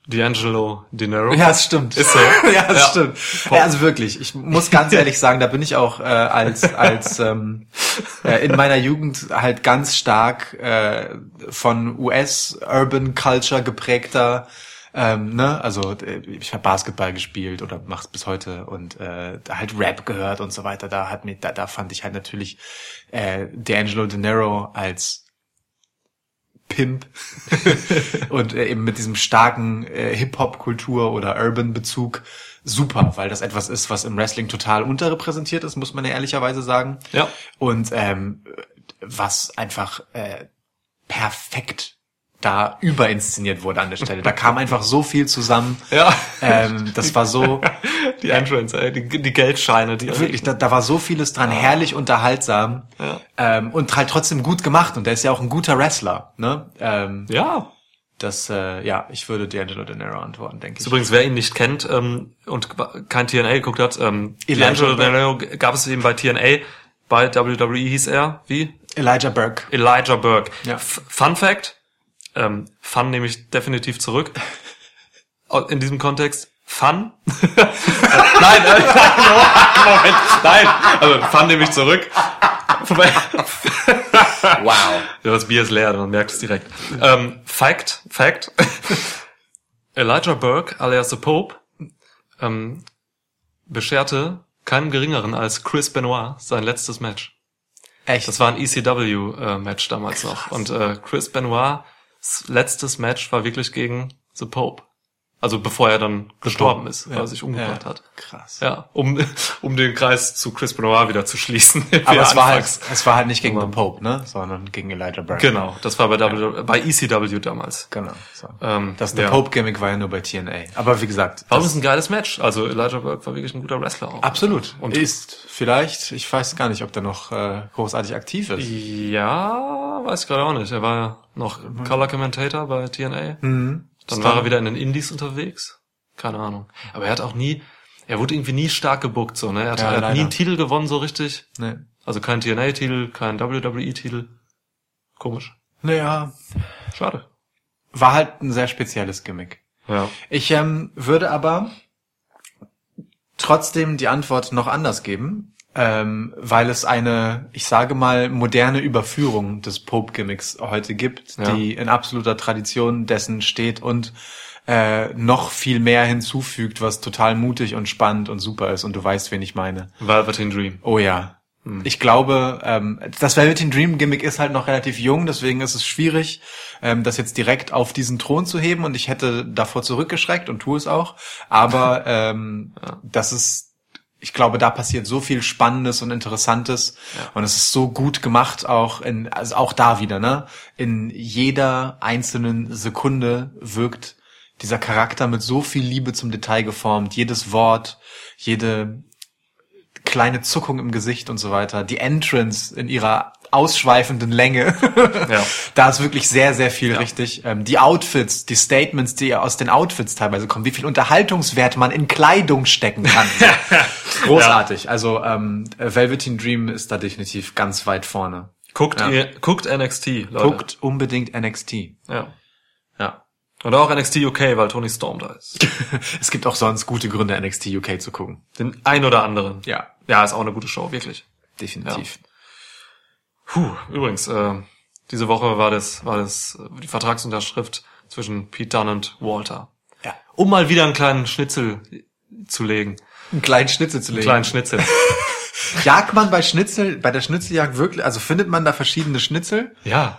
D'Angelo Dinero. Ja, es stimmt. Ist so. ja, es Ja. stimmt. Ja, also wirklich, ich muss ganz ehrlich sagen, da bin ich auch äh, als als ähm, äh, in meiner Jugend halt ganz stark äh, von US Urban Culture geprägter ähm, ne, also äh, ich habe Basketball gespielt oder mach's bis heute und äh, halt Rap gehört und so weiter. Da hat mir, da, da fand ich halt natürlich äh, D'Angelo Dinero als Pimp und äh, eben mit diesem starken äh, Hip-Hop-Kultur oder Urban-Bezug super, weil das etwas ist, was im Wrestling total unterrepräsentiert ist, muss man ja ehrlicherweise sagen. Ja. Und ähm, was einfach äh, perfekt da überinszeniert wurde an der Stelle. Da kam einfach so viel zusammen. Ja. Ähm, das war so, Die Entrance, ey, die, die Geldscheine, die wirklich, da, da war so vieles dran, herrlich unterhaltsam Ja. ähm, und halt trotzdem gut gemacht. Und der ist ja auch ein guter Wrestler. Ne? Ähm, Ja. Das, äh, ja, ich würde D'Angelo Dinero antworten, denke ich. übrigens, wer ihn nicht kennt ähm, und kein TNA geguckt hat, ähm, D'Angelo Burke. Dinero gab es eben bei TNA, bei WWE hieß er, wie? Elijah Burke. Elijah Burke. Ja. F Fun Fact, ähm, Fun nehme ich definitiv zurück. In diesem Kontext, Fun? nein, äh, Moment, nein, also Fun nehme ich zurück. Wow. Ja, das Bier ist leer, man merkt es direkt. Ähm, Fact, Fact. Elijah Burke, alias The Pope, ähm, bescherte keinem geringeren als Chris Benoit sein letztes Match. Echt? Das war ein ECW-Match damals noch. Und äh, Chris Benoits letztes Match war wirklich gegen The Pope. Also bevor er dann gestorben ist, weil er sich umgebracht ja. hat. Krass. Ja, um, um den Kreis zu Chris Benoit wieder zu schließen. Aber es war, halt, es war halt nicht gegen The Pope, ne? Sondern gegen Elijah Burke. Genau, das war bei, w, bei ECW damals. Genau. So. Ähm, Das The ja. Pope-Gimmick war ja nur bei TNA. Aber wie gesagt. War das- übrigens ein geiles Match. Also Elijah Burke war wirklich ein guter Wrestler auch. Absolut. Und- ist vielleicht, ich weiß gar nicht, ob der noch äh, großartig aktiv ist. Ja, weiß ich gerade auch nicht. Er war ja noch Color Commentator bei TNA. Mhm. Dann war er wieder in den Indies unterwegs. Keine Ahnung. Aber er hat auch nie, er wurde irgendwie nie stark gebuckt, so, ne? Er hat, Ja, er hat nie einen Titel gewonnen, so richtig. Nee. Also kein TNA-Titel, kein WWE-Titel. Komisch. Naja, Schade. war halt ein sehr spezielles Gimmick. Ja. Ich ähm, würde aber trotzdem die Antwort noch anders geben, ähm, weil es eine, ich sage mal, moderne Überführung des Pope-Gimmicks heute gibt, Ja. die in absoluter Tradition dessen steht und äh, noch viel mehr hinzufügt, was total mutig und spannend und super ist. Und du weißt, wen ich meine. Velveteen Dream. Oh ja. Ich glaube, ähm, das Velveteen Dream Gimmick ist halt noch relativ jung, deswegen ist es schwierig, ähm, das jetzt direkt auf diesen Thron zu heben und ich hätte davor zurückgeschreckt und tue es auch. Aber ähm, das ist, ich glaube, da passiert so viel Spannendes und Interessantes. Und es ist so gut gemacht, auch in, also auch da wieder, ne? In jeder einzelnen Sekunde wirkt dieser Charakter mit so viel Liebe zum Detail geformt, jedes Wort, jede kleine Zuckung im Gesicht und so weiter, die Entrance in ihrer ausschweifenden Länge. Ja. Da ist wirklich sehr, sehr viel richtig. Ähm, die Outfits, die Statements, die aus den Outfits teilweise kommen, wie viel Unterhaltungswert man in Kleidung stecken kann. Großartig. Also ähm, Velveteen Dream ist da definitiv ganz weit vorne. Guckt, Ja. ihr, guckt NXT, Leute. Guckt unbedingt NXT. Ja. Ja. Und auch NXT UK, weil Tony Storm da ist. Es gibt auch sonst gute Gründe, NXT UK zu gucken. Den ein oder anderen. Ja. Ja, ist auch eine gute Show, wirklich. Definitiv. Puh, übrigens, äh, diese Woche war das, war das äh, die Vertragsunterschrift zwischen Pete Dunne und Walter. Ja. Um mal wieder einen kleinen Schnitzel zu legen. Einen kleinen Schnitzel zu Einen legen. kleinen Schnitzel. Jagt man bei Schnitzel, bei der Schnitzeljagd wirklich, also findet man da verschiedene Schnitzel? ja.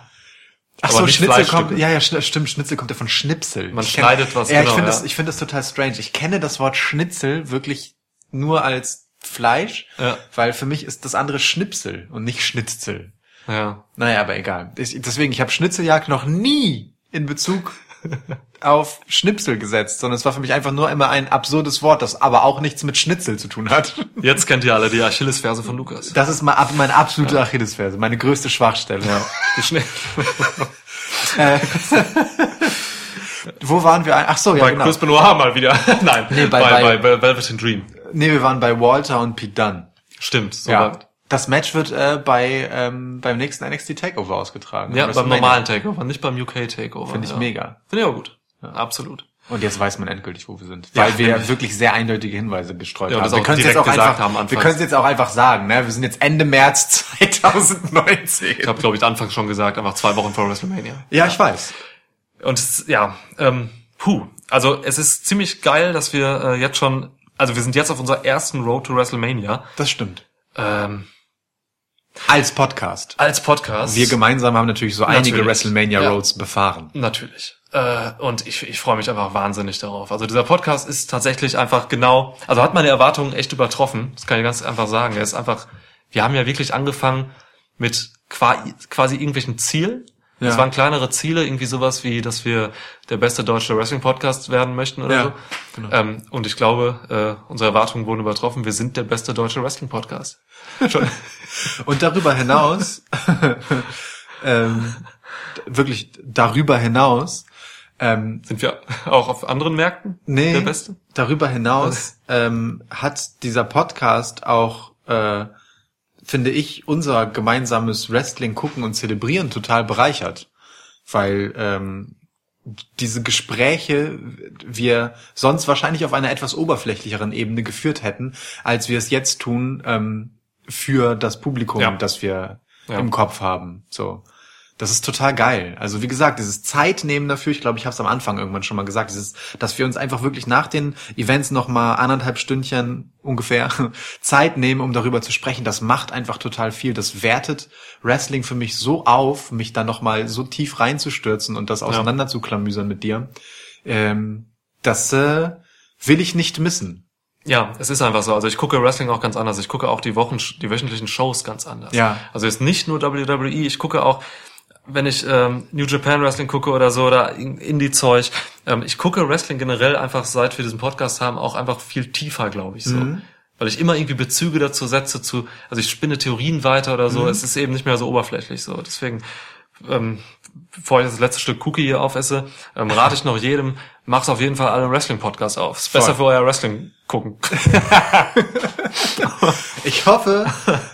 Ach so, Schnitzel kommt, ja, ja, stimmt, Schnitzel kommt ja von Schnipsel. Man Ich schneidet was, Ja, ich genau, finde ja. das, ich finde das total strange. Ich kenne das Wort Schnitzel wirklich nur als Fleisch, Ja. weil für mich ist das andere Schnipsel und nicht Schnitzel. Ja. Naja, aber egal. Ich, deswegen, ich habe Schnitzeljagd noch nie in Bezug auf Schnipsel gesetzt, sondern es war für mich einfach nur immer ein absurdes Wort, das aber auch nichts mit Schnitzel zu tun hat. Jetzt kennt ihr alle die Achillesferse von Lukas. Das ist mein, meine absolute Achillesferse, meine größte Schwachstelle. Die Schnitt. Wo waren wir? Ach so, ja, bei genau. Chris Benoit mal wieder. Nein, Nee, bei- bei, bei, bei- Velvet Dream. Nee, wir waren bei Walter und Pete Dunne. Stimmt, so Ja. Das Match wird äh, bei ähm, beim nächsten NXT Takeover ausgetragen. Ja, beim normalen Takeover, nicht beim UK Takeover. Finde ich ja. mega. Finde ich auch gut. Absolut. Und jetzt weiß man endgültig, wo wir sind. Ja, Weil wir nämlich. wirklich sehr eindeutige Hinweise gestreut Ja, haben. Wir können es jetzt auch einfach, haben wir können es jetzt auch einfach sagen, ne? Wir sind jetzt Ende März 2019. Ich habe, glaube ich, anfangs schon gesagt, einfach zwei Wochen vor WrestleMania. ja, ich weiß. Und ja, ähm, puh. Also es ist ziemlich geil, dass wir äh, jetzt schon, also wir sind jetzt auf unserer ersten Road to WrestleMania. Das stimmt. Ähm, Als Podcast. als Podcast. Wir gemeinsam haben natürlich so einige Natürlich. WrestleMania Ja. Roads befahren. Natürlich. Äh, und ich, ich freue mich einfach wahnsinnig darauf. Also dieser Podcast ist tatsächlich einfach genau, also hat meine Erwartungen echt übertroffen. Das kann ich ganz einfach sagen. Er ist einfach, wir haben ja wirklich angefangen mit quasi, quasi irgendwelchen Zielen. Ja. Es waren kleinere Ziele, irgendwie sowas wie, dass wir der beste deutsche Wrestling-Podcast werden möchten oder Ja, so. genau. Ähm, und ich glaube, äh, unsere Erwartungen wurden übertroffen. Wir sind der beste deutsche Wrestling-Podcast. Und darüber hinaus, ähm, wirklich darüber hinaus, ähm, Sind wir auch auf anderen Märkten nee, der Beste? darüber hinaus ähm, hat dieser Podcast auch, äh, finde ich, unser gemeinsames Wrestling gucken und zelebrieren total bereichert, weil ähm, diese Gespräche wir sonst wahrscheinlich auf einer etwas oberflächlicheren Ebene geführt hätten, als wir es jetzt tun ähm, für das Publikum, Ja. das wir Ja. im Kopf haben. So. Das ist total geil. Also wie gesagt, dieses Zeitnehmen dafür, ich glaube, ich habe es am Anfang irgendwann schon mal gesagt, dieses, dass wir uns einfach wirklich nach den Events noch mal anderthalb Stündchen ungefähr Zeit nehmen, um darüber zu sprechen, das macht einfach total viel. Das wertet Wrestling für mich so auf, mich da noch mal so tief reinzustürzen und das auseinanderzuklamüsern mit dir. Ähm, das äh, will ich nicht missen. Ja, es ist einfach so. Also ich gucke Wrestling auch ganz anders. Ich gucke auch die Wochen, die wöchentlichen Shows ganz anders. Ja. Also jetzt nicht nur WWE. Ich gucke auch, wenn ich ähm, New Japan Wrestling gucke oder so oder In- Indie-Zeug. Ähm, ich gucke Wrestling generell einfach, seit wir diesen Podcast haben, auch einfach viel tiefer, glaube ich so. Weil ich immer irgendwie Bezüge dazu setze zu, also ich spinne Theorien weiter oder so. Es ist eben nicht mehr so oberflächlich so. Deswegen, ähm, bevor ich das letzte Stück Cookie hier aufesse, ähm, rate ich noch jedem, mach's auf jeden Fall alle Wrestling-Podcasts auf. Ist besser Voll. für euer Wrestling gucken. Ich hoffe,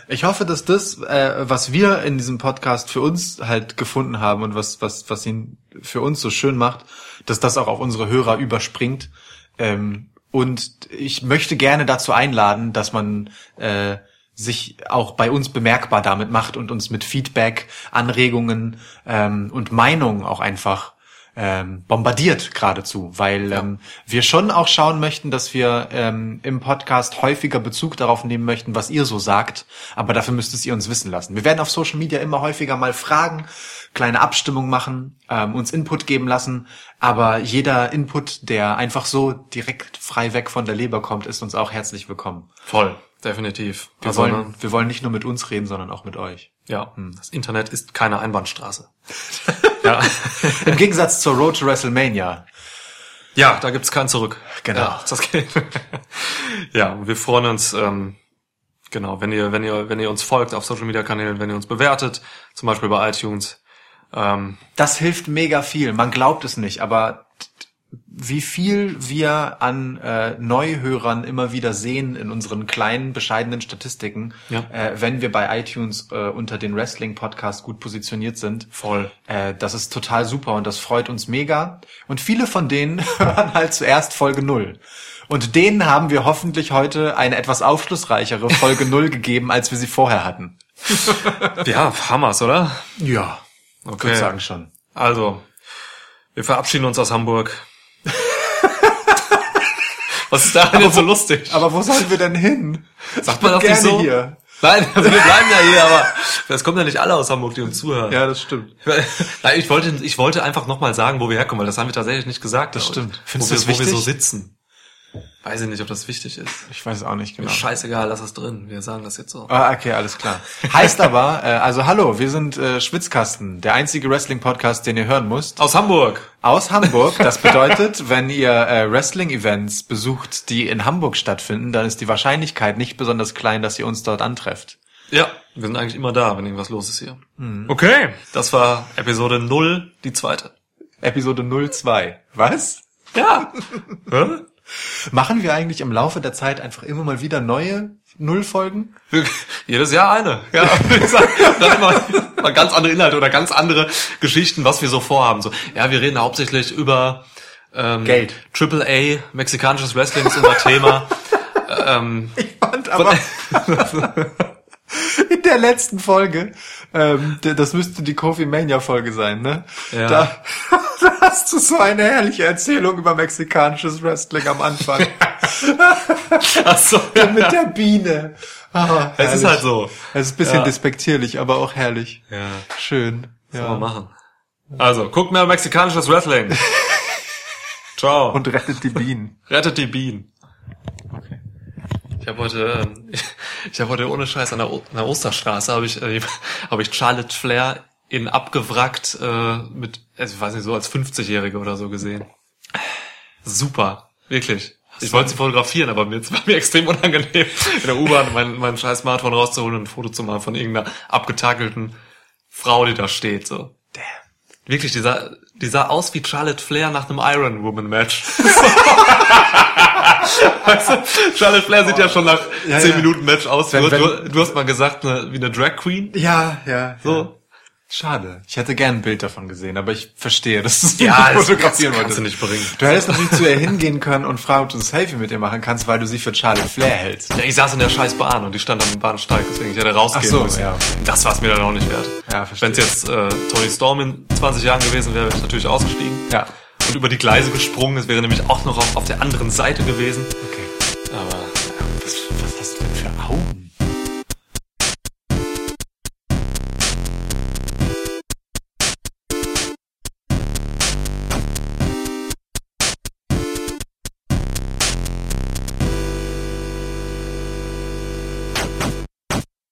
ich hoffe, dass das, äh, was wir in diesem Podcast für uns halt gefunden haben und was, was, was ihn für uns so schön macht, dass das auch auf unsere Hörer überspringt. Ähm, und ich möchte gerne dazu einladen, dass man äh, sich auch bei uns bemerkbar damit macht und uns mit Feedback, Anregungen ähm, und Meinungen auch einfach ähm, bombardiert geradezu, weil ähm, wir schon auch schauen möchten, dass wir ähm, im Podcast häufiger Bezug darauf nehmen möchten, was ihr so sagt, aber dafür müsst es ihr uns wissen lassen. Wir werden auf Social Media immer häufiger mal fragen, kleine Abstimmung machen, ähm, uns Input geben lassen, aber jeder Input, der einfach so direkt frei weg von der Leber kommt, ist uns auch herzlich willkommen. Voll, definitiv. Wir, Also, wollen, ne, wir wollen nicht nur mit uns reden, sondern auch mit euch. ja, das Internet ist keine Einbahnstraße. ja. Im Gegensatz zur Road to WrestleMania. ja, da gibt's kein Zurück. Genau. Ja, das geht. ja, wir freuen uns, ähm, genau, wenn ihr, wenn ihr, wenn ihr uns folgt auf Social Media Kanälen, wenn ihr uns bewertet, zum Beispiel bei iTunes. Ähm, Das hilft mega viel. Man glaubt es nicht, aber wie viel wir an äh, Neuhörern immer wieder sehen in unseren kleinen, bescheidenen Statistiken, Ja. äh, wenn wir bei iTunes äh, unter den Wrestling-Podcasts gut positioniert sind. voll. Äh, das ist total super und das freut uns mega. Und viele von denen hören halt zuerst Folge null. Und denen haben wir hoffentlich heute eine etwas aufschlussreichere Folge 0 gegeben, als wir sie vorher hatten. Ja, Hammers, oder? Ja, ich Okay. würde sagen schon. Also, wir verabschieden uns aus Hamburg. Was ist daran jetzt so lustig? Aber wo sollen wir denn hin? Sagt man Ich das nicht gerne so? hier. Nein, wir bleiben ja hier, aber es kommen ja nicht alle aus Hamburg, die uns zuhören. Ja, das stimmt. Nein, ich wollte, ich wollte einfach nochmal sagen, wo wir herkommen, weil das haben wir tatsächlich nicht gesagt. Das ich. stimmt. Findest wo du wir, wo wir so sitzen. Weiß ich nicht, ob das wichtig ist. Ich weiß auch nicht genau. Scheißegal, lass es drin. Wir sagen das jetzt so. Ah, okay, alles klar. Heißt aber, äh, also hallo, wir sind äh, Schwitzkasten, der einzige Wrestling-Podcast, den ihr hören müsst. Aus Hamburg. Aus Hamburg. Das bedeutet, wenn ihr äh, Wrestling-Events besucht, die in Hamburg stattfinden, dann ist die Wahrscheinlichkeit nicht besonders klein, dass ihr uns dort antrefft. Ja, wir sind eigentlich immer da, wenn irgendwas los ist hier. Mhm. Okay. Das war Episode 0, die zweite. Episode 02. Was? Ja. Hä? Machen wir eigentlich im Laufe der Zeit einfach immer mal wieder neue Nullfolgen? Jedes Jahr eine. Ja, wie gesagt, dann immer, mal ganz andere Inhalte oder ganz andere Geschichten, was wir so vorhaben. So, ja, wir reden hauptsächlich über ähm, Geld. Triple A, mexikanisches Wrestling ist unser Thema. ähm, Und aber in der letzten Folge, ähm, das müsste die Kofi Mania Folge sein, ne? Ja. Da, da hast du so eine herrliche Erzählung über mexikanisches Wrestling am Anfang. ach so, Mit der Biene. Ah, es ist halt so. Es ist ein bisschen Ja. despektierlich, aber auch herrlich. Ja, Schön. Ja. man machen. Also, guckt mehr mexikanisches Wrestling. Ciao. Und rettet die Bienen. Rettet die Bienen. Ich habe heute, ähm, ich, habe heute ohne Scheiß an der, O- an der Osterstraße habe ich, äh, habe ich Charlotte Flair in abgewrackt äh, mit, also ich weiß nicht, so als 50-Jährige oder so gesehen. Super, wirklich. Ich wollte sie fotografieren, aber mir es war mir extrem unangenehm, in der U-Bahn mein, mein scheiß Smartphone rauszuholen und ein Foto zu machen von irgendeiner abgetakelten Frau, die da steht. So. Wirklich, die sah, die sah aus wie Charlotte Flair nach einem Iron Woman Match. Weißt du, Charlotte Flair sieht ja schon nach Ja, 10 ja. Minuten Match aus. Wenn- du, wenn- du, du hast mal gesagt, eine, wie eine Drag Queen. Ja, ja. So. Schade. Ich hätte gern ein Bild davon gesehen, aber ich verstehe, dass du es Ja, das fotografieren kannst du nicht bringen. Du hättest natürlich zu ihr hingehen können und fragen, ob du ein Selfie mit ihr machen kannst, weil du sie für Charlotte Flair hältst. Ja, ich saß in der scheiß Bahn und die stand am Bahnsteig, deswegen ich hätte rausgehen Ach so, müssen. ja. Das war es mir dann auch nicht wert. Ja, verstehe. Wenn es jetzt äh, Tony Storm in 20 Jahren gewesen wäre, wäre ich natürlich ausgestiegen. Ja. Und über die Gleise gesprungen, es wäre nämlich auch noch auf, auf der anderen Seite gewesen. Okay.